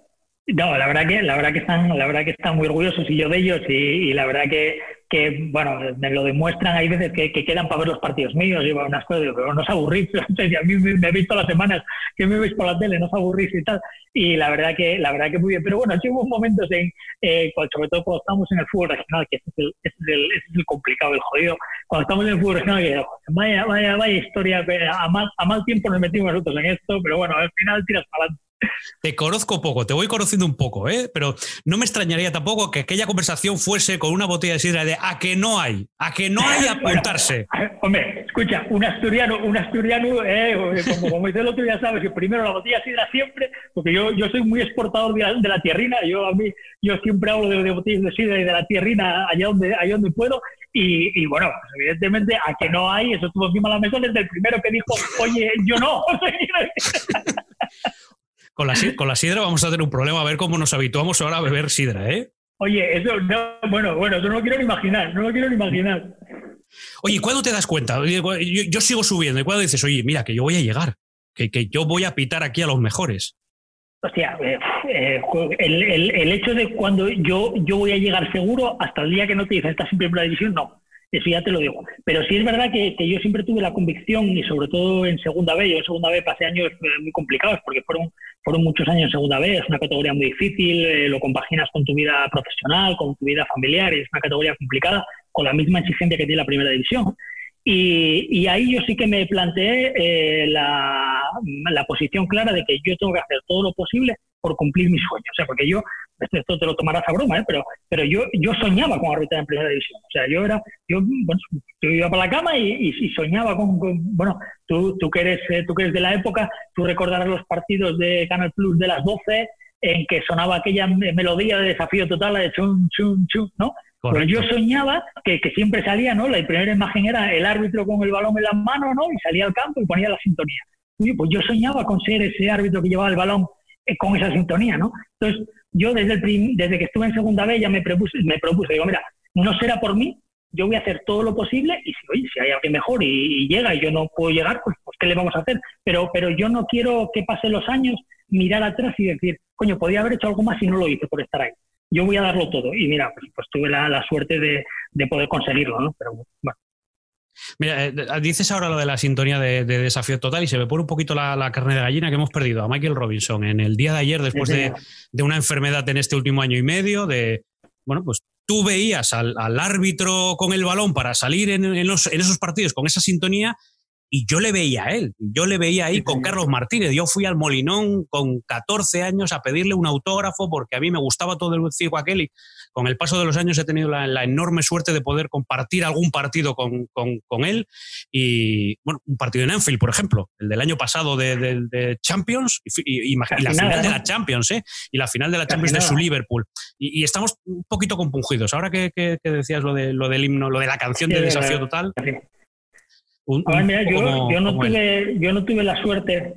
no, la verdad que, la verdad que están, la verdad que están muy orgullosos y yo de ellos, y la verdad que que, bueno, me lo demuestran, hay veces que, quedan para ver los partidos míos, y unas cosas, pero no os aburrís, *laughs* a mí me, he visto las semanas que me veis por la tele, no os aburrís y tal, y la verdad que, la verdad que muy bien, pero bueno, sí hubo momentos en, eh, sobre todo cuando estamos en el fútbol regional, que ese es el, es el, es el complicado, el jodido, cuando estamos en el fútbol regional, que vaya, vaya, vaya historia, a mal, a mal tiempo nos metimos nosotros en esto, pero bueno, al final tiras para adelante. Te conozco poco, te voy conociendo un poco, ¿eh? pero no me extrañaría tampoco que aquella conversación fuese con una botella de sidra de a que no hay, a que no hay *laughs* apuntarse. hombre, escucha, un asturiano, un asturiano, eh, como, como dice el otro, ya sabes, que primero la botella de sidra siempre, porque yo, yo soy muy exportador de la, tierrina, yo a mí, yo siempre hablo de, botellas de sidra y de la tierrina allá donde, allá donde puedo, y, bueno, pues evidentemente a que no hay, eso estuvo encima de la mesa desde el primero que dijo, oye, yo no. *laughs* Con la, con la sidra vamos a tener un problema, a ver cómo nos habituamos ahora a beber sidra, ¿eh? Oye, eso no, bueno, bueno, eso no lo quiero ni imaginar, no lo quiero ni imaginar. Oye, ¿cuándo te das cuenta? Yo, sigo subiendo, ¿y cuándo dices, oye, mira, que yo voy a llegar, que, que yo voy a pitar aquí a los mejores? Hostia, eh, eh, el, el, el, hecho de cuando yo, yo voy a llegar seguro, hasta el día que no te dicen, estás en primera división, no. Eso ya te lo digo. Pero sí es verdad que, yo siempre tuve la convicción, y sobre todo en segunda B, yo en segunda B pasé años eh, muy complicados, porque fueron fueron muchos años en segunda B, es una categoría muy difícil, eh, lo compaginas con tu vida profesional, con tu vida familiar, es una categoría complicada, con la misma exigencia que tiene la primera división. Y, ahí yo sí que me planteé eh, la, posición clara de que yo tengo que hacer todo lo posible por cumplir mis sueños. O sea, porque yo esto, te lo tomarás a broma, ¿eh? pero, pero yo, yo soñaba con arbitrar en primera división. O sea, yo era, yo, bueno, yo iba para la cama y, y, soñaba con, bueno, tú, tú, que eres, eh, tú que eres de la época, tú recordarás los partidos de Canal Plus de las 12 en que sonaba aquella melodía de desafío total, de chun, chun, chun, ¿no? Pero yo soñaba que, que, siempre salía, ¿no? La primera imagen era el árbitro con el balón en las manos, ¿no? Y salía al campo y ponía la sintonía. pues yo soñaba con ser ese árbitro que llevaba el balón eh, con esa sintonía, ¿no? Entonces, yo desde, el desde que estuve en segunda B ya me propuse, me propuse, digo, mira, no será por mí, yo voy a hacer todo lo posible y si, oye, si hay alguien mejor y, llega y yo no puedo llegar, pues, pues, ¿qué le vamos a hacer? Pero, pero yo no quiero que pasen los años, mirar atrás y decir, coño, podía haber hecho algo más y no lo hice por estar ahí. Yo voy a darlo todo. Y mira, pues, pues tuve la, suerte de, de, poder conseguirlo, ¿no? Pero bueno. Mira, eh, dices ahora lo de la sintonía de, desafío total y se me pone un poquito la, carne de gallina que hemos perdido a Michael Robinson en el día de ayer después de, una enfermedad en este último año y medio, de, bueno, pues tú veías al, árbitro con el balón para salir en, en, esos partidos con esa sintonía y yo le veía a él, yo le veía ahí con Carlos Martínez. Yo fui al Molinón con 14 años a pedirle un autógrafo porque a mí me gustaba todo el circo aquel y con el paso de los años he tenido la, enorme suerte de poder compartir algún partido con, con, él. Y bueno, un partido en Anfield, por ejemplo, el del año pasado de, Champions y, la final de la Champions, ¿eh? Y la final de la Champions de su Liverpool. Y, estamos un poquito compungidos. Ahora que, decías lo, de, lo del himno, lo de la canción de Desafío Total yo, no tuve, yo no tuve la suerte,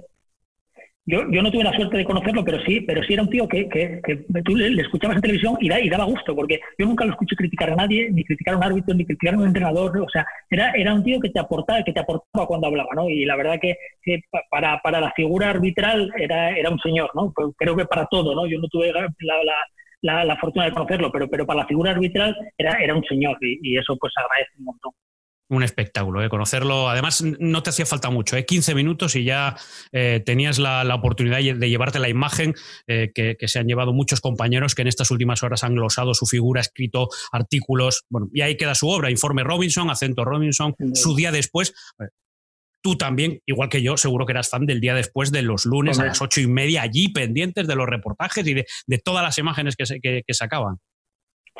yo, yo no tuve la suerte de conocerlo, pero sí, pero sí era un tío que, que, tú le, escuchabas en televisión y, y, daba gusto, porque yo nunca lo escuché criticar a nadie, ni criticar a un árbitro, ni criticar a un entrenador, o sea, era, era un tío que te aportaba, que te aportaba cuando hablaba, ¿no? Y la verdad que, para, para la figura arbitral era, era un señor, ¿no? Pues creo que para todo, ¿no? Yo no tuve la, la, la, fortuna de conocerlo, pero, pero para la figura arbitral era, era un señor y, y eso pues agradece un montón un espectáculo, ¿eh? conocerlo. Además, no te hacía falta mucho, ¿eh? 15 minutos y ya eh, tenías la, oportunidad de llevarte la imagen eh, que, se han llevado muchos compañeros que en estas últimas horas han glosado su figura, escrito artículos. Bueno, y ahí queda su obra, Informe Robinson, Acento Robinson, su día después. Tú también, igual que yo, seguro que eras fan del día después de los lunes a las ocho y media, allí pendientes de los reportajes y de, todas las imágenes que, se, que sacaban.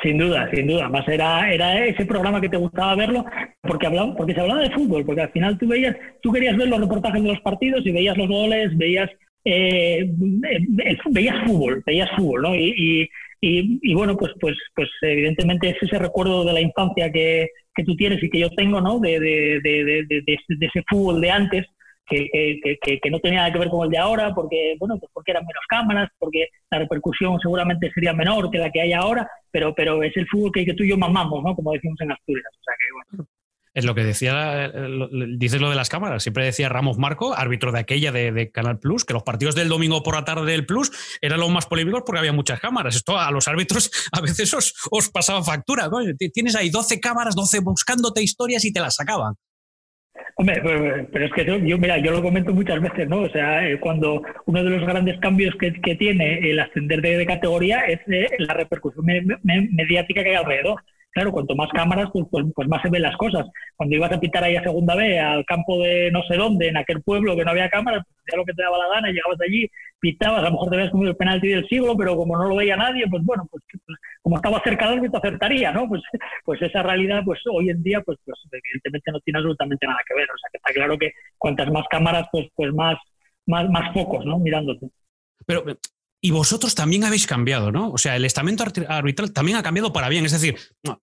Sin duda, sin duda. Más era, era ese programa que te gustaba verlo porque hablaba, porque se hablaba de fútbol, porque al final tú veías, tú querías ver los reportajes de los partidos y veías los goles, veías eh, veías fútbol, veías fútbol, ¿no? Y, y, y, bueno, pues, pues, pues evidentemente es ese recuerdo de la infancia que, que tú tienes y que yo tengo, ¿no? De, de, de, de ese fútbol de antes, que, que, que, no tenía nada que ver con el de ahora, porque, bueno, pues porque eran menos cámaras, porque la repercusión seguramente sería menor que la que hay ahora, pero, pero es el fútbol que, tú y yo mamamos, ¿no? Como decimos en Asturias. O sea que, bueno. Es lo que decía, dices lo de las cámaras. Siempre decía Ramos Marco, árbitro de aquella de, Canal Plus, que los partidos del domingo por la tarde del Plus eran los más polémicos porque había muchas cámaras. Esto a los árbitros *laughs* a veces os, os pasaba factura. Tienes ahí 12 cámaras, 12 buscándote historias y te las sacaban. Hombre, pero es que yo, mira, yo lo comento muchas veces, ¿no? O sea, eh, cuando uno de los grandes cambios que, tiene el ascender de, categoría es eh, la repercusión mediática que hay alrededor claro, cuanto más cámaras, pues, pues, pues, más se ven las cosas. Cuando ibas a pitar ahí a segunda vez, al campo de no sé dónde, en aquel pueblo que no había cámaras, pues hacías lo que te daba la gana, llegabas allí, pitabas, a lo mejor te ves como el penalti del siglo, pero como no lo veía nadie, pues bueno, pues, pues como estaba cerca del te acertaría, ¿no? Pues, *laughs* pues esa realidad, pues hoy en día, pues, pues evidentemente no tiene absolutamente nada que ver. O sea, que está claro que cuantas más cámaras, pues, pues más, más, más focos, ¿no? Mirándote. Pero y vosotros también habéis cambiado, ¿no? O sea, el estamento arbitral también ha cambiado para bien. Es decir,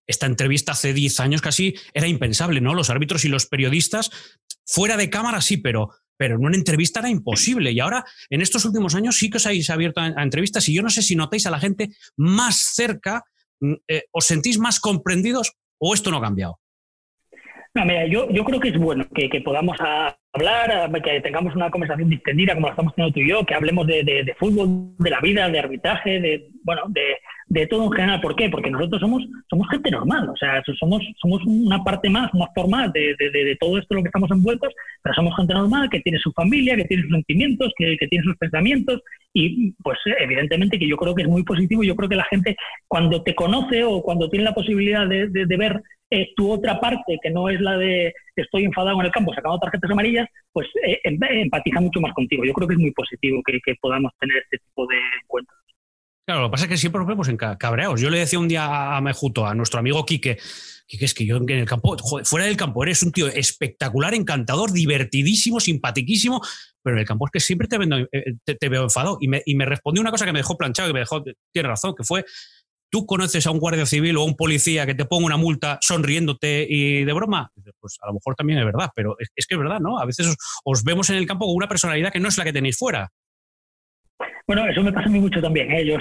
esta entrevista hace 10 años casi era impensable, ¿no? Los árbitros y los periodistas, fuera de cámara sí, pero, pero en una entrevista era imposible. Y ahora, en estos últimos años, sí que os habéis abierto a, entrevistas y yo no sé si notáis a la gente más cerca, mm, eh, os sentís más comprendidos o esto no ha cambiado. No, mira, yo, creo que es bueno que podamos hablar, que tengamos una conversación distendida como la estamos teniendo tú y yo, que hablemos de, de, fútbol, de la vida, de arbitraje, de bueno, de, de, todo en general. ¿Por qué? Porque nosotros somos, somos gente normal, o sea, somos, somos una parte más, una forma de, de, todo esto en lo que estamos envueltos, pero somos gente normal que tiene su familia, que tiene sus sentimientos, que tiene sus pensamientos y pues evidentemente que yo creo que es muy positivo. Yo creo que la gente cuando te conoce o cuando tiene la posibilidad de, ver eh, tu otra parte, que no es la de estoy enfadado en el campo sacando tarjetas amarillas, pues eh, em, empatiza mucho más contigo. Yo creo que es muy positivo que, podamos tener este tipo de encuentros. Claro, lo que pasa es que siempre nos vemos en cabreados. Yo le decía un día a Mejuto, a nuestro amigo Quique, que es que yo en el campo, fuera del campo, eres un tío espectacular, encantador, divertidísimo, simpaticísimo, pero en el campo es que siempre te, eh, te, veo enfadado. Y me, y me respondió una cosa que me dejó planchado, y me dejó, tiene razón, que fue, tú conoces a un guardia civil o a un policía que te ponga una multa sonriéndote y de broma, pues a lo mejor también es verdad, pero es, que es verdad, ¿no? A veces os, vemos en el campo con una personalidad que no es la que tenéis fuera. Bueno, eso me pasa a mí mucho también. ¿eh? Yo,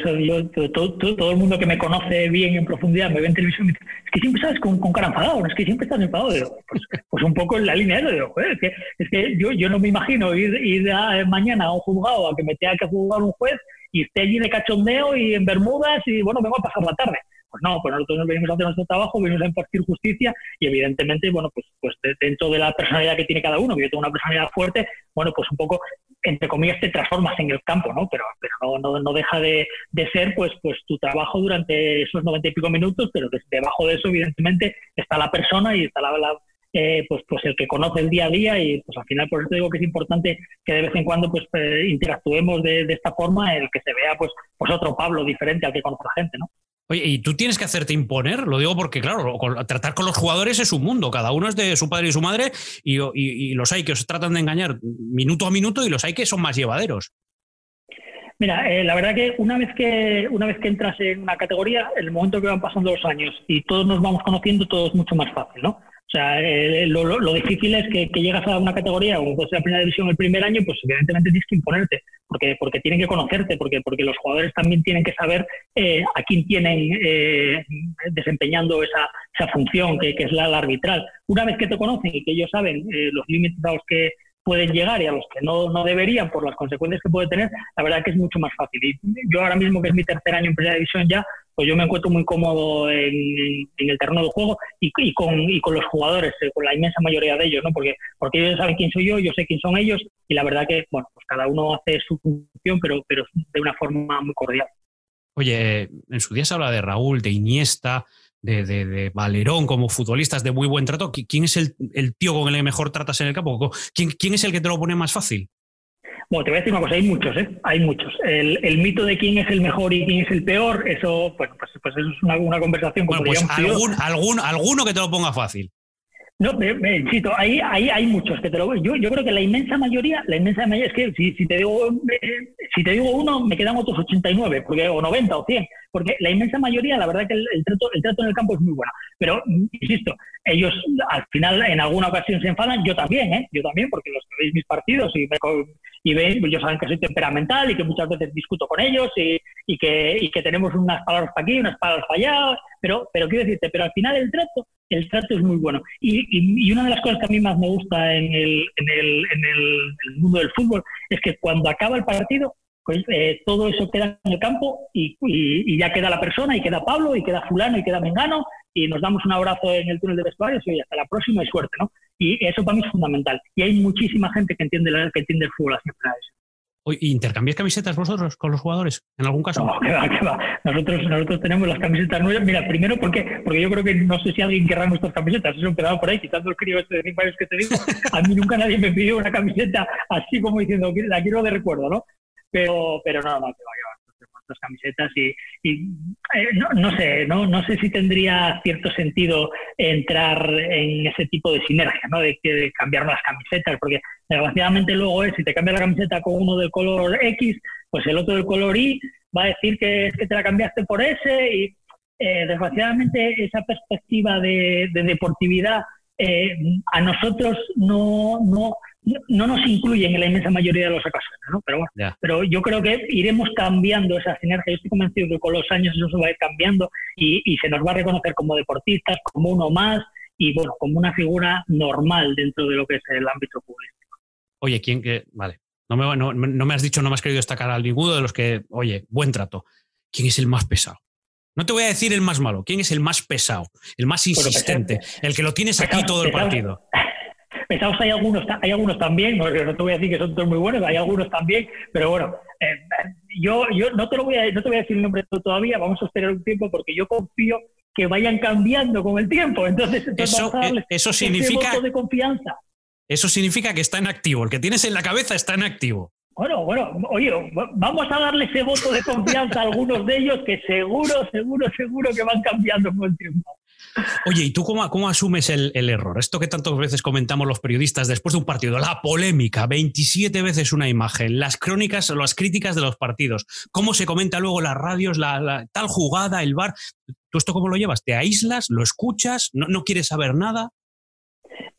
todo, el mundo que me conoce bien en profundidad me ve en televisión y dice, es que siempre estás con, cara enfadado, es que siempre estás enfadado. Pues, pues, un poco en la línea de digo, es que, es que yo, yo no me imagino ir, ir mañana a un juzgado a que me tenga que juzgar un juez y esté allí de cachondeo y en Bermudas y bueno, vengo a pasar la tarde. Pues no, pues nosotros nos venimos a hacer nuestro trabajo, venimos a impartir justicia y evidentemente, bueno, pues, pues dentro de la personalidad que tiene cada uno, que yo tengo una personalidad fuerte, bueno, pues un poco, entre comillas, te transformas en el campo, ¿no? Pero, pero no, no, deja de, de, ser, pues, pues tu trabajo durante esos noventa y pico minutos, pero debajo de eso, evidentemente, está la persona y está la, la eh, pues, pues el que conoce el día a día y pues al final por eso digo que es importante que de vez en cuando pues eh, interactuemos de, esta forma, el que se vea pues, pues otro Pablo diferente al que conoce la gente, ¿no? Oye, y tú tienes que hacerte imponer, lo digo porque, claro, tratar con los jugadores es un mundo, cada uno es de su padre y su madre, y, los hay que os tratan de engañar minuto a minuto y los hay que son más llevaderos. Mira, eh, la verdad que una vez que una vez que entras en una categoría, en el momento que van pasando los años y todos nos vamos conociendo, todo es mucho más fácil, ¿no? O sea, eh, lo, difícil es que, llegas a una categoría, como puede ser la primera división el primer año, pues evidentemente tienes que imponerte, porque, porque tienen que conocerte, porque, porque los jugadores también tienen que saber eh, a quién tienen eh, desempeñando esa, esa función, que, es la, arbitral. Una vez que te conocen y que ellos saben los límites a los que pueden llegar y a los que no, no, deberían por las consecuencias que puede tener, la verdad que es mucho más fácil. Y yo ahora mismo, que es mi tercer año en primera división ya, pues yo me encuentro muy cómodo en, el terreno de juego y, con, los jugadores, eh, con la inmensa mayoría de ellos, ¿no? Porque, porque ellos saben quién soy yo, yo sé quién son ellos y la verdad que, bueno, pues cada uno hace su función, pero, pero de una forma muy cordial. Oye, en su día se habla de Raúl, de Iniesta, de, Valerón como futbolistas de muy buen trato. ¿Quién es el, tío con el que mejor tratas en el campo? ¿Quién, ¿Quién es el que te lo pone más fácil? Bueno, te voy a decir una cosa, hay muchos, ¿eh? Hay muchos. El, el, mito de quién es el mejor y quién es el peor, eso, bueno, pues, pues eso es una, una conversación. Bueno, pues algún, algún, alguno que te lo ponga fácil. No, me, insisto, ahí, ahí hay muchos que te lo yo, yo creo que la inmensa mayoría, la inmensa mayoría es que si, si te digo eh, si te digo uno, me quedan otros 89, porque, o 90 o 100, porque la inmensa mayoría, la verdad que el, trato, el trato en el campo es muy bueno. Pero, insisto, ellos al final en alguna ocasión se enfadan, yo también, ¿eh? Yo también, porque los que veis mis partidos y, me, y ven, ellos saben que soy temperamental y que muchas veces discuto con ellos y, y que, y que tenemos unas palabras para aquí, unas palabras para allá, pero, pero quiero decirte, pero al final el trato, el trato es muy bueno. Y, y, una de las cosas que a mí más me gusta en el, en el, en el, mundo del fútbol es que cuando acaba el partido, pues eh, todo eso queda en el campo y, y, ya queda la persona y queda Pablo y queda fulano y queda Mengano y nos damos un abrazo en el túnel de vestuarios y hasta la próxima y suerte, ¿no? Y eso para mí es fundamental. Y hay muchísima gente que entiende, que entiende el fútbol así. ¿Intercambiáis camisetas vosotros con los jugadores? ¿En algún caso? No, que va, que va. Nosotros, nosotros tenemos las camisetas nuevas. Mira, primero, ¿por qué? Porque yo creo que no sé si alguien querrá nuestras camisetas. Eso quedaba por ahí, quitando el crío este de cinco años que te digo. *laughs* A mí nunca nadie me pidió una camiseta así como diciendo, la quiero de recuerdo, ¿no? Pero, pero no, no, que va, que va las camisetas y, eh, no, sé, no, no sé si tendría cierto sentido entrar en ese tipo de sinergia, ¿no? De, de cambiar las camisetas, porque desgraciadamente luego es, si te cambias la camiseta con uno del color X, pues el otro del color Y va a decir que es que te la cambiaste por ese y eh, desgraciadamente esa perspectiva de, deportividad eh, a nosotros no, no, no nos incluyen en la inmensa mayoría de los ocasiones, ¿no? Pero bueno, pero yo creo que iremos cambiando esa sinergia. Yo estoy convencido que con los años eso se va a ir cambiando y, se nos va a reconocer como deportistas, como uno más y bueno, como una figura normal dentro de lo que es el ámbito público. Oye, ¿quién que...? Vale, no me, no, me has dicho, no me has querido destacar al ninguno de los que, oye, buen trato. ¿Quién es el más pesado? No te voy a decir el más malo. ¿Quién es el más pesado? El más insistente. el que lo tienes aquí todo el partido. *laughs* Pesados hay algunos, hay algunos también, no, te voy a decir que son todos muy buenos, hay algunos también, pero bueno, eh, yo, yo no, te lo voy a, no te voy a decir el nombre todavía, vamos a esperar un tiempo porque yo confío que vayan cambiando con el tiempo. Entonces, eso, eh, eso significa de confianza. Eso significa que está en activo. El que tienes en la cabeza está en activo. Bueno, bueno, oye, vamos a darle ese voto de confianza a algunos de ellos que seguro, seguro, seguro que van cambiando con el tiempo. Oye, ¿y tú cómo, cómo asumes el, error? Esto que tantas veces comentamos los periodistas después de un partido, la polémica, 27 veces una imagen, las crónicas las críticas de los partidos, cómo se comenta luego las radios, la, tal jugada, el bar. ¿Tú esto cómo lo llevas? ¿Te aíslas? ¿Lo escuchas? ¿No, no quieres saber nada?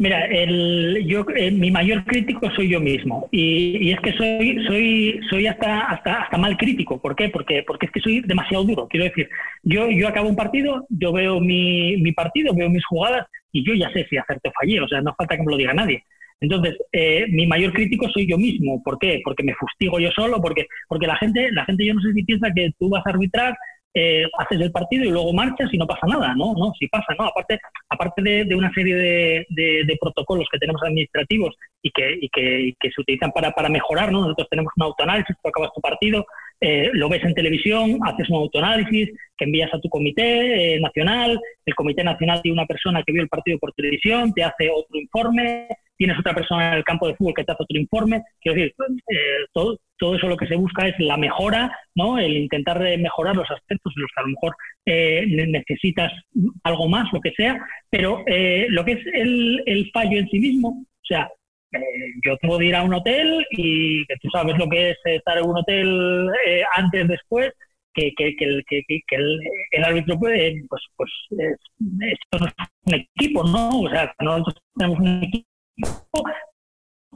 Mira, el, yo, eh, mi mayor crítico soy yo mismo y, es que soy, soy, soy hasta, hasta, hasta mal crítico. ¿Por qué? Porque, porque es que soy demasiado duro. Quiero decir, yo, yo acabo un partido, yo veo mi, mi partido, veo mis jugadas y yo ya sé si hacerte o fallé. O sea, no falta que me lo diga nadie. Entonces, eh, mi mayor crítico soy yo mismo. ¿Por qué? Porque me fustigo yo solo, porque, porque la gente, la gente yo no sé si piensa que tú vas a arbitrar eh, haces el partido y luego marchas y no pasa nada, ¿no? No, sí pasa, ¿no? Aparte, aparte de, una serie de, protocolos que tenemos administrativos y que, y que, se utilizan para, para, mejorar, ¿no? Nosotros tenemos un autoanálisis, tú acabas tu partido, eh, lo ves en televisión, haces un autoanálisis que envías a tu comité eh, nacional, el comité nacional tiene una persona que vio el partido por televisión, te hace otro informe, tienes otra persona en el campo de fútbol que te hace otro informe, quiero decir, todo, todo eso lo que se busca es la mejora, ¿no? el intentar mejorar los aspectos en los que a lo mejor eh, necesitas algo más, lo que sea, pero eh, lo que es el, fallo en sí mismo, o sea, eh, yo tengo que ir a un hotel y que tú sabes lo que es estar en un hotel antes, después, que, que, que, el, que, el, árbitro puede, pues, pues esto no es un equipo, ¿no? O sea, nosotros tenemos un equipo,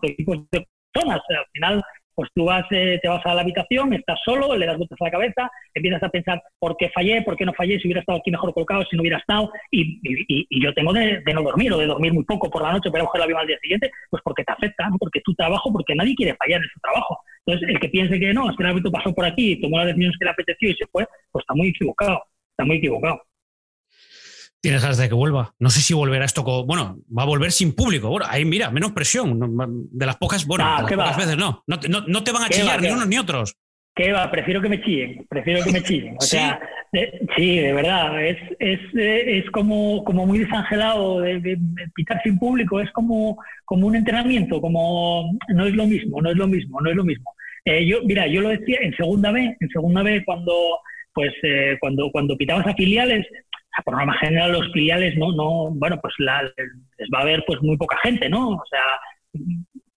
equipos de personas, al final pues tú vas, eh, te vas a la habitación, estás solo, le das vueltas a la cabeza, empiezas a pensar por qué fallé, por qué no fallé, si hubiera estado aquí mejor colocado, si no hubiera estado, y, yo tengo de, no dormir o de dormir muy poco por la noche para coger el avión al día siguiente, pues porque te afecta, ¿no? porque tu trabajo, porque nadie quiere fallar en su trabajo. Entonces, el que piense que no, es que el árbitro pasó por aquí, tomó las decisiones que le apeteció y se fue, pues está muy equivocado, está muy equivocado. Tienes ganas de que vuelva. No sé si volverá esto con. Bueno, va a volver sin público. Bueno, ahí mira, menos presión. De las pocas, bueno, ah, de las pocas veces no. No, te van a chillar ni unos ni otros. ¿Qué va? Prefiero que me chillen. Prefiero que me *laughs* chillen. O sea, sí, de verdad. Es, es, es como, como muy desangelado de, pitar sin público. Es como, como un entrenamiento. Como no es lo mismo, no es lo mismo, no es lo mismo. Eh, yo, mira, yo lo decía en segunda vez, en segunda vez cuando pues eh, cuando cuando pitabas a filiales por norma general los filiales no, no, bueno, pues les va a ver pues muy poca gente, ¿no? O sea,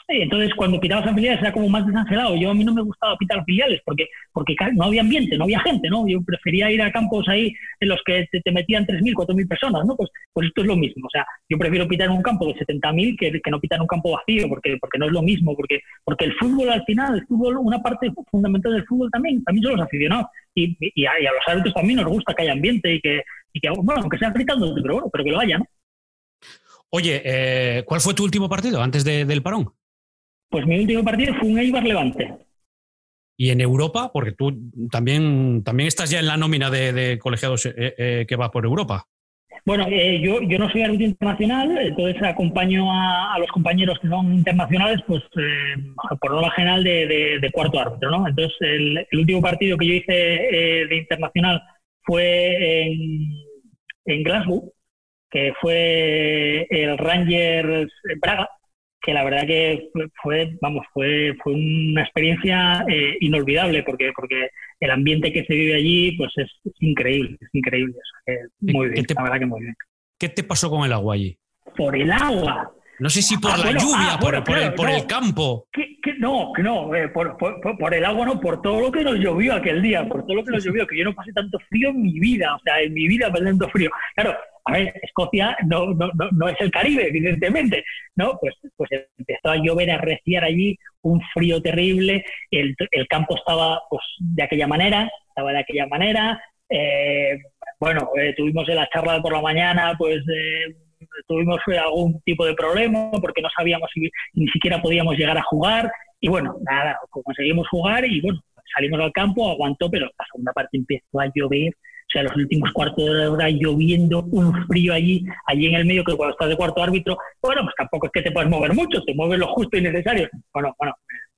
entonces cuando pitabas a filiales era como más desangelado. Yo a mí no me gustaba pitar filiales porque, porque no había ambiente, no había gente, ¿no? Yo prefería ir a campos ahí en los que te, metían 3.000, 4.000 personas, ¿no? Pues, pues esto es lo mismo. O sea, yo prefiero pitar en un campo de 70.000 que, que no pitar en un campo vacío porque, porque no es lo mismo, porque, porque el fútbol al final, el fútbol, una parte fundamental del fútbol también, también son los aficionados. Y, y, a, los árbitros también nos gusta que haya ambiente y que, y que bueno, aunque sea gritando, pero bueno, pero que lo haya, ¿no? Oye, eh, ¿cuál fue tu último partido antes del parón? Pues mi último partido fue un Eibar Levante. Y en Europa, porque tú también, también estás ya en la nómina de, colegiados eh, eh, que va por Europa. Bueno, yo, yo no soy árbitro internacional, entonces acompaño a, los compañeros que son internacionales, pues por norma general de, cuarto árbitro, ¿no? Entonces, el, último partido que yo hice de internacional fue en, Glasgow, que fue el Rangers Braga, que la verdad que fue, vamos, fue, fue una experiencia eh, inolvidable porque, porque el ambiente que se vive allí, pues es, increíble, es increíble. muy bien, la verdad que muy bien. ¿Qué te pasó con el agua allí? Por el agua. No sé si por ah, la lluvia, ah, por, el, por el, campo. no, no, eh, por, por, el agua no, por todo lo que nos llovió aquel día, por todo lo que nos llovió, que yo no pasé tanto frío en mi vida, o sea, en mi vida tanto frío. Claro, a ver, Escocia no, no, no, es el Caribe, evidentemente, ¿no? Pues, pues empezó a llover, a arreciar allí, un frío terrible, el, el campo estaba pues de aquella manera, estaba de aquella manera, eh, bueno, eh, tuvimos en la charla por la mañana, pues tuvimos algún tipo de problema porque no sabíamos si ni siquiera podíamos llegar a jugar y bueno, nada, conseguimos jugar y bueno, salimos al campo, aguantó, pero la segunda parte empezó a llover, o sea, los últimos cuartos de hora lloviendo, un frío allí, allí en el medio, que cuando estás de cuarto árbitro, bueno, pues tampoco es que te puedes mover mucho, te mueves lo justo y necesario. Bueno, bueno,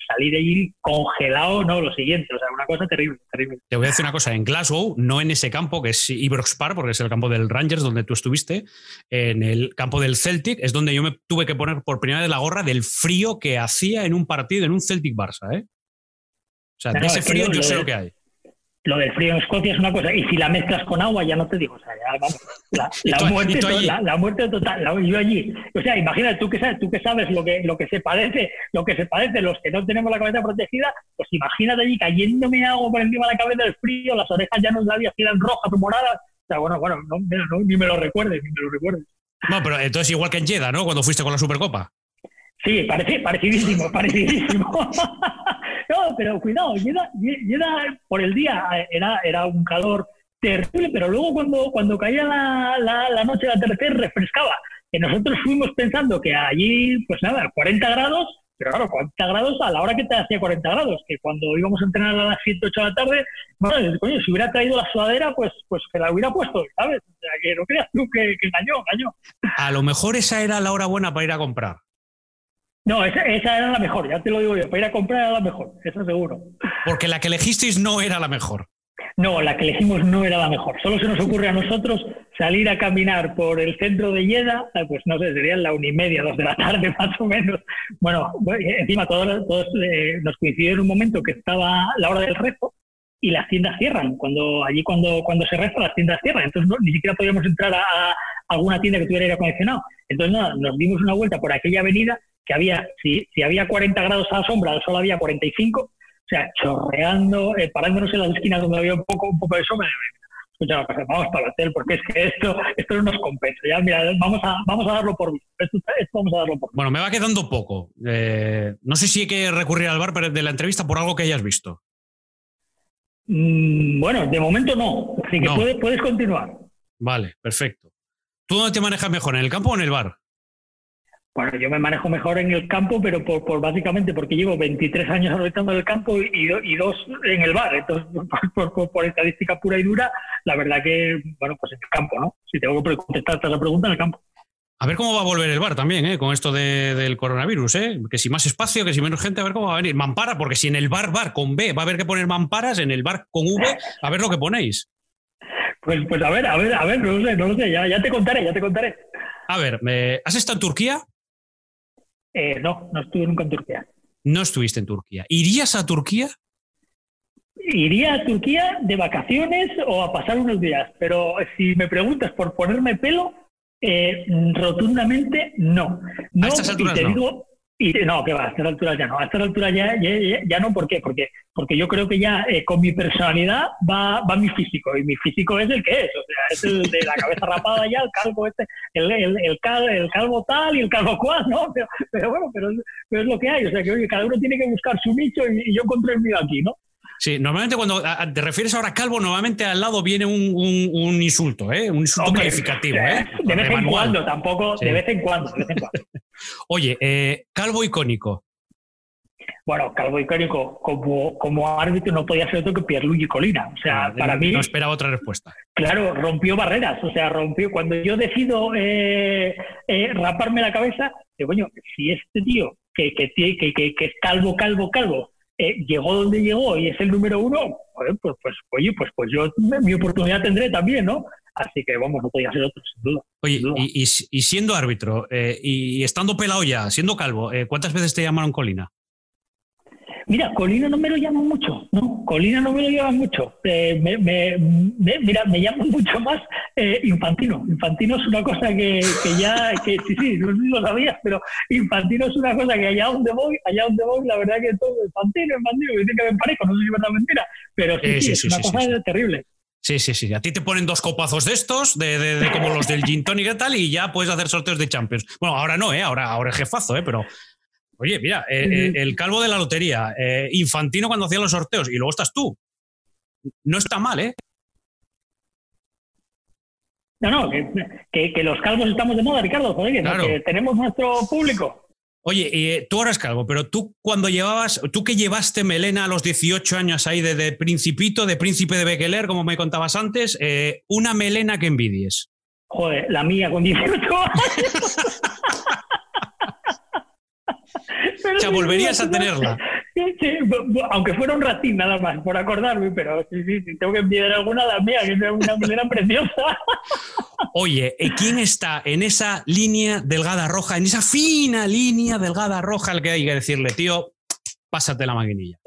salir de allí congelado, no, lo siguiente, o sea, una cosa terrible, terrible. Te voy a decir una cosa, en Glasgow, no en ese campo que es Ibrox Park, porque es el campo del Rangers donde tú estuviste, en el campo del Celtic, es donde yo me tuve que poner por primera vez la gorra del frío que hacía en un partido, en un Celtic Barça, ¿eh? sea, de ese frío yo sé lo que hay lo del frío en Escocia es una cosa, y si la mezclas con agua, ya no te digo, o sea, ya, vamos, *laughs* la, muerte, la, muerte total, yo allí, o sea, imagínate, tú que sabes, tú que sabes lo que, lo que se padece, lo que se padece, los que no tenemos la cabeza protegida, pues imagínate allí cayéndome agua por encima de la cabeza del frío, las orejas ya no sabías si eran rojas o moradas, o sea, bueno, bueno, no, ni me lo recuerdes, ni me lo recuerdes. No, pero entonces igual que en Jeddah, ¿no? Cuando fuiste con la Supercopa. Sí, parecidísimo, parecidísimo. *laughs* no, pero cuidado, llega, por el día era, era un calor terrible, pero luego cuando, cuando caía la, la, noche de atardecer refrescaba. Que nosotros fuimos pensando que allí, pues nada, 40 grados, pero claro, 40 grados a la hora que te hacía 40 grados, que cuando íbamos a entrenar a las 7, 8 de la tarde, bueno, coño, si hubiera traído la sudadera, pues, pues que la hubiera puesto, ¿sabes? O sea, que no creas tú que, que engañó, engañó. A lo mejor esa era la hora buena para ir a comprar. No, esa, era la mejor, ya te lo digo yo. Para ir a comprar era la mejor, eso seguro. Porque la que elegisteis no era la mejor. No, la que elegimos no era la mejor. Solo se nos ocurre a nosotros salir a caminar por el centro de Yeda, eh, pues no sé, serían la una y media, dos de la tarde *laughs* más o menos. Bueno, encima todos, todos eh, nos coincidió en un momento que estaba la hora del rezo y las tiendas cierran. Cuando allí cuando, cuando se reza las tiendas cierran. Entonces ni siquiera podíamos entrar a, alguna tienda que tuviera aire acondicionado. Entonces nada, nos dimos una vuelta por aquella avenida que había, si, si había 40 grados a la sombra, solo había 45, o sea, chorreando, eh, parándonos en las esquinas donde había un poco, un poco de sombra. Escucha, vamos para el hotel, porque es que esto, esto no nos compensa. Ya, mira, vamos a, vamos a darlo por visto. Esto, vamos a darlo por Bueno, me va quedando poco. Eh, no sé si hay que recurrir al bar de la entrevista por algo que hayas visto. Mm, bueno, de momento no. Así que Puedes, puedes continuar. Vale, perfecto. ¿Tú dónde te manejas mejor, en el campo o en el bar? Bueno, yo me manejo mejor en el campo, pero por, básicamente porque llevo 23 años en el campo y, dos en el bar. Entonces, *laughs* por, estadística pura y dura, la verdad que, bueno, pues en el campo, ¿no? Si tengo que contestarte esa pregunta, en el campo. A ver cómo va a volver el bar también, ¿eh? con esto del coronavirus, ¿eh? que si más espacio, que si menos gente, a ver cómo va a venir. Mampara, porque si en el bar bar con B va a haber que poner mamparas, en el bar con V, a ver lo que ponéis. Pues, pues a ver, a ver, a ver, no lo sé, no lo sé, ya, ya te contaré, ya te contaré. A ver, ¿has estado en Turquía? Eh, no, no estuve nunca en Turquía. No estuviste en Turquía. ¿Irías a Turquía? Iría a Turquía de vacaciones o a pasar unos días, pero si me preguntas por ponerme pelo, eh, rotundamente no. no a estas alturas no. Y no, que va, a estas alturas ya no. A estas alturas ya, ya, no, ¿por qué? Porque, porque yo creo que ya eh, con mi personalidad va, va mi físico, y mi físico es el que es, o sea, es el de la cabeza rapada ya, el calvo este, el, el, el, calvo tal y el calvo cual, ¿no? Pero, bueno, pero, es lo que hay, o sea, que cada uno tiene que buscar su nicho y, yo encontré el mío aquí, ¿no? Sí, normalmente cuando te refieres ahora a calvo, normalmente al lado viene un, un, insulto, ¿eh? Un insulto calificativo, ¿eh? *laughs* De vez en cuando, tampoco, de vez en cuando, de vez en cuando. *laughs* Oye, eh, calvo icónico. Bueno, calvo icónico, como, como árbitro no podía ser otro que Pierluigi Colina. O sea, ah, para mí. No esperaba otra respuesta. Claro, rompió barreras. O sea, rompió. Cuando yo decido eh, eh, raparme la cabeza, digo, coño, si este tío que, que, que, que es calvo, calvo, calvo, eh, llegó donde llegó y es el número uno, pues, pues, oye, pues, pues yo mi oportunidad tendré también, ¿no? Así que vamos, no podía ser otro, sin duda. Oye, Y, siendo árbitro eh, y estando pelado ya, siendo calvo, eh, ¿cuántas veces te llamaron Colina? Mira, Colina no me lo llaman mucho, ¿no? Colina no me lo llaman mucho. Eh, me, mira, me llaman mucho más eh, Infantino. Infantino es una cosa que, ya, que sí, sí, no lo sabías, pero Infantino es una cosa que allá donde voy, allá donde voy, la verdad que todo Infantino, Infantino, que dice que me parezco, no sé si es verdad mentira, pero sí, sí, es una cosa terrible. Sí, sí, sí. A ti te ponen dos copazos de estos, de, de, como los del Gin Tonic y tal, y ya puedes hacer sorteos de Champions. Bueno, ahora no, ¿eh? Ahora, ahora es jefazo, ¿eh? Pero Oye, mira, eh, eh, el calvo de la lotería, eh, Infantino cuando hacía los sorteos y luego estás tú. No está mal, ¿eh? No, no, que, los calvos estamos de moda, Ricardo, joder, que, tenemos nuestro público. Oye, tú eres calvo, pero tú cuando llevabas, tú que llevaste melena a los 18 años ahí de, principito, de príncipe de Bekeler, como me contabas antes, una melena que envidies. Joder, la mía con 18 años. *laughs* o sea, volverías a tenerla. Sí, aunque fuera un ratín nada más, por acordarme, pero sí, sí, tengo que enviar alguna la mía, que es una manera preciosa. Oye, ¿quién está en esa línea delgada roja, en esa fina línea delgada roja al que hay que decirle, tío, pásate la maquinilla?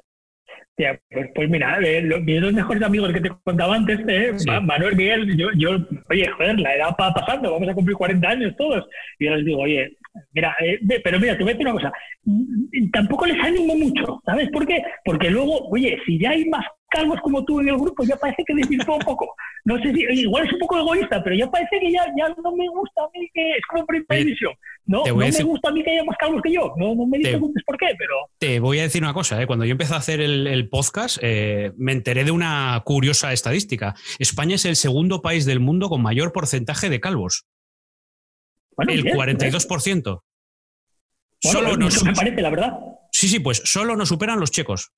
pues, pues, mira, eh, mis dos mejores amigos que te contaba antes, eh, Manuel Miguel, yo, yo, oye, joder, la edad va pasando, vamos a cumplir 40 años todos. Y yo les digo, oye, mira, eh, pero mira, te voy a decir una cosa, mm, tampoco les animo mucho, ¿sabes por qué? Porque luego, oye, si ya hay más calvos como tú en el grupo, ya parece que desvirtúa un poco. No sé si, igual es un poco egoísta, pero ya parece que ya, ya no me gusta a mí que es como primera división. No, no me gusta a mí que haya más calvos que yo. No, no me preguntes por qué, pero. Te voy a decir una cosa, ¿eh? cuando yo empecé a hacer el, podcast, eh, me enteré de una curiosa estadística. España es el segundo país del mundo con mayor porcentaje de calvos. El 42%. solo nos, me parece, la verdad. Sí, sí, pues solo nos superan los checos.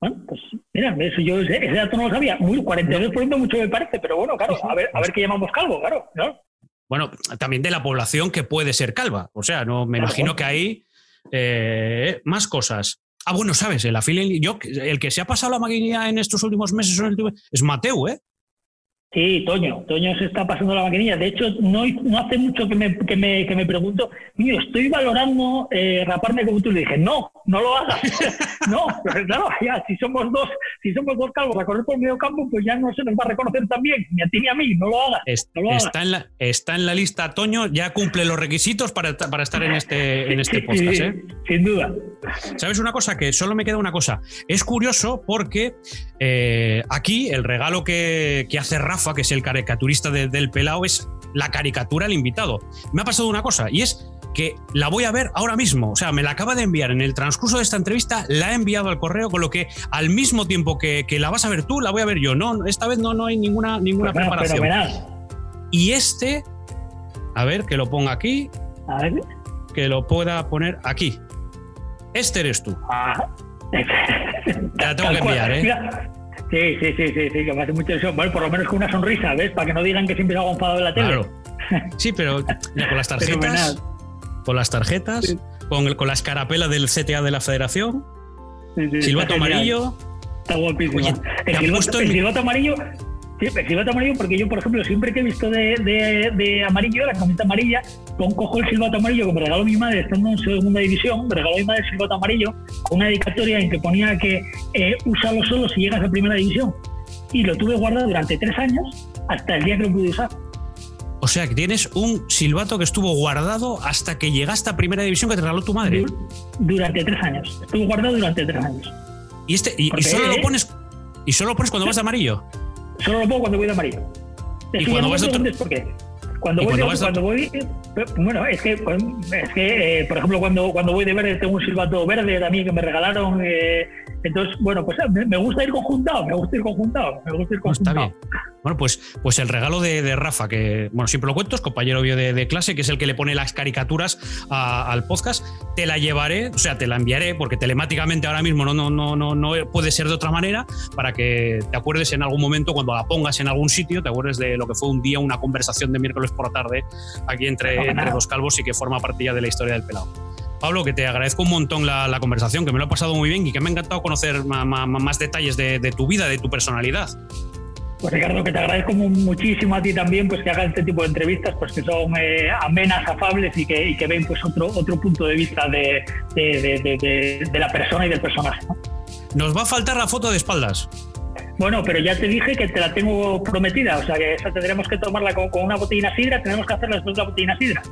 Bueno, pues mira, eso yo ese, dato no lo sabía. Muy 42% mucho me parece, pero bueno, claro, a ver, a ver qué llamamos calvo, claro. Bueno, también de la población que puede ser calva. O sea, no me imagino que hay eh, más cosas. Ah, bueno, sabes, el yo, el que se ha pasado la maquinilla en estos últimos meses es Mateo, ¿eh? Sí, Toño, Toño se está pasando la maquinilla. De hecho, no, no hace mucho que me, que me, que me pregunto, mío, estoy valorando eh, raparme como tú. Le dije, no, no lo hagas. *laughs* no, claro, ya, si somos dos, si somos dos calvos a correr por medio campo, pues ya no se nos va a reconocer también, ni a ti ni a mí, no lo hagas. Está, en la, está en la lista, Toño, ya cumple los requisitos para, para estar en este, en este podcast. ¿eh? Sin duda. ¿Sabes una cosa? Que solo me queda una cosa. Es curioso porque eh, aquí el regalo que, que hace Rafa que es el caricaturista del pelao, es la caricatura al invitado. Me ha pasado una cosa y es que la voy a ver ahora mismo. O sea, me la acaba de enviar en el transcurso de esta entrevista, la he enviado al correo, con lo que al mismo tiempo que, la vas a ver tú, la voy a ver yo. No, esta vez no, no hay ninguna, ninguna pues preparación. Y este, a ver, que lo ponga aquí. A ver. Que lo pueda poner aquí. Este eres tú. Ah. Te la tengo que enviar, ¿eh? Sí, sí, sí, sí, sí, que me hace mucha ilusión. Bueno, por lo menos con una sonrisa, ¿ves? Para que no digan que siempre hago enfadado de la tele. Claro. Sí, pero con las *laughs* tarjetas. con las tarjetas, con, el, con la escarapela del CTA de la Federación. Sí, sí, silbato amarillo. Está guapísimo. el, silbato, amarillo Sí, el silbato amarillo, porque yo, por ejemplo, siempre que he visto de, de, de amarillo, la camiseta amarilla, con cojo el silbato amarillo que me regaló mi madre estando en segunda división, me regaló mi madre el silbato amarillo, con una dedicatoria en que ponía que eh, úsalo solo si llegas a primera división. Y lo tuve guardado durante tres años, hasta el día que lo pude usar. O sea, que tienes un silbato que estuvo guardado hasta que llegaste a primera división que te regaló tu madre. Durante tres años. Estuvo guardado durante tres años. ¿Y, este, y, solo lo pones y solo lo pones cuando vas de amarillo? Solo lo pongo cuando voy de amarillo. ¿Y cuando vas de ¿Por qué? Cuando voy, cuando voy, bueno, es que, es que eh, por ejemplo, cuando, cuando voy de verde tengo un silbato verde también que me regalaron. Eh, entonces, bueno, pues me gusta ir conjuntado, me gusta ir conjuntado, me gusta ir conjuntado. está bien. Bueno, pues, pues el regalo de, Rafa, que bueno, siempre lo cuento, es compañero mío de, clase, que es el que le pone las caricaturas al podcast, te la llevaré, o sea, te la enviaré, porque telemáticamente ahora mismo no, no, no, no, no puede ser de otra manera, para que te acuerdes en algún momento, cuando la pongas en algún sitio, te acuerdes de lo que fue un día una conversación de miércoles por la tarde aquí entre, entre dos calvos y que forma parte ya de la historia del pelado. Pablo, que te agradezco un montón la, conversación, que me lo ha pasado muy bien y que me ha encantado conocer más, detalles de, de tu vida, de tu personalidad. Pues Ricardo, que te agradezco muchísimo a ti también, pues que hagas este tipo de entrevistas, pues que son eh, amenas, afables y que, y que, ven pues otro, otro punto de vista de, de, de, la persona y del personaje. Nos va a faltar la foto de espaldas. Bueno, pero ya te dije que te la tengo prometida, o sea que esa tendremos que tomarla con, con una botellina sidra, tenemos que hacerla después de la botellina sidra.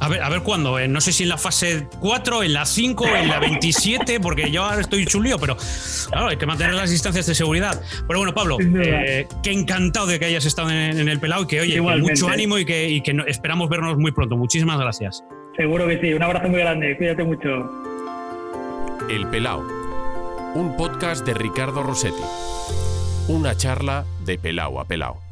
A ver, a ver cuándo. Eh, no sé si en la fase 4, en la 5, en la 27, porque yo ahora estoy chulío, pero claro, hay que mantener las distancias de seguridad. Pero bueno, Pablo, eh, qué encantado de que hayas estado en, el pelado y que, oye, mucho ánimo y que, esperamos vernos muy pronto. Muchísimas gracias. Seguro que sí. Un abrazo muy grande. Cuídate mucho. El pelao. Un podcast de Ricardo Rossetti. Una charla de pelao a pelao.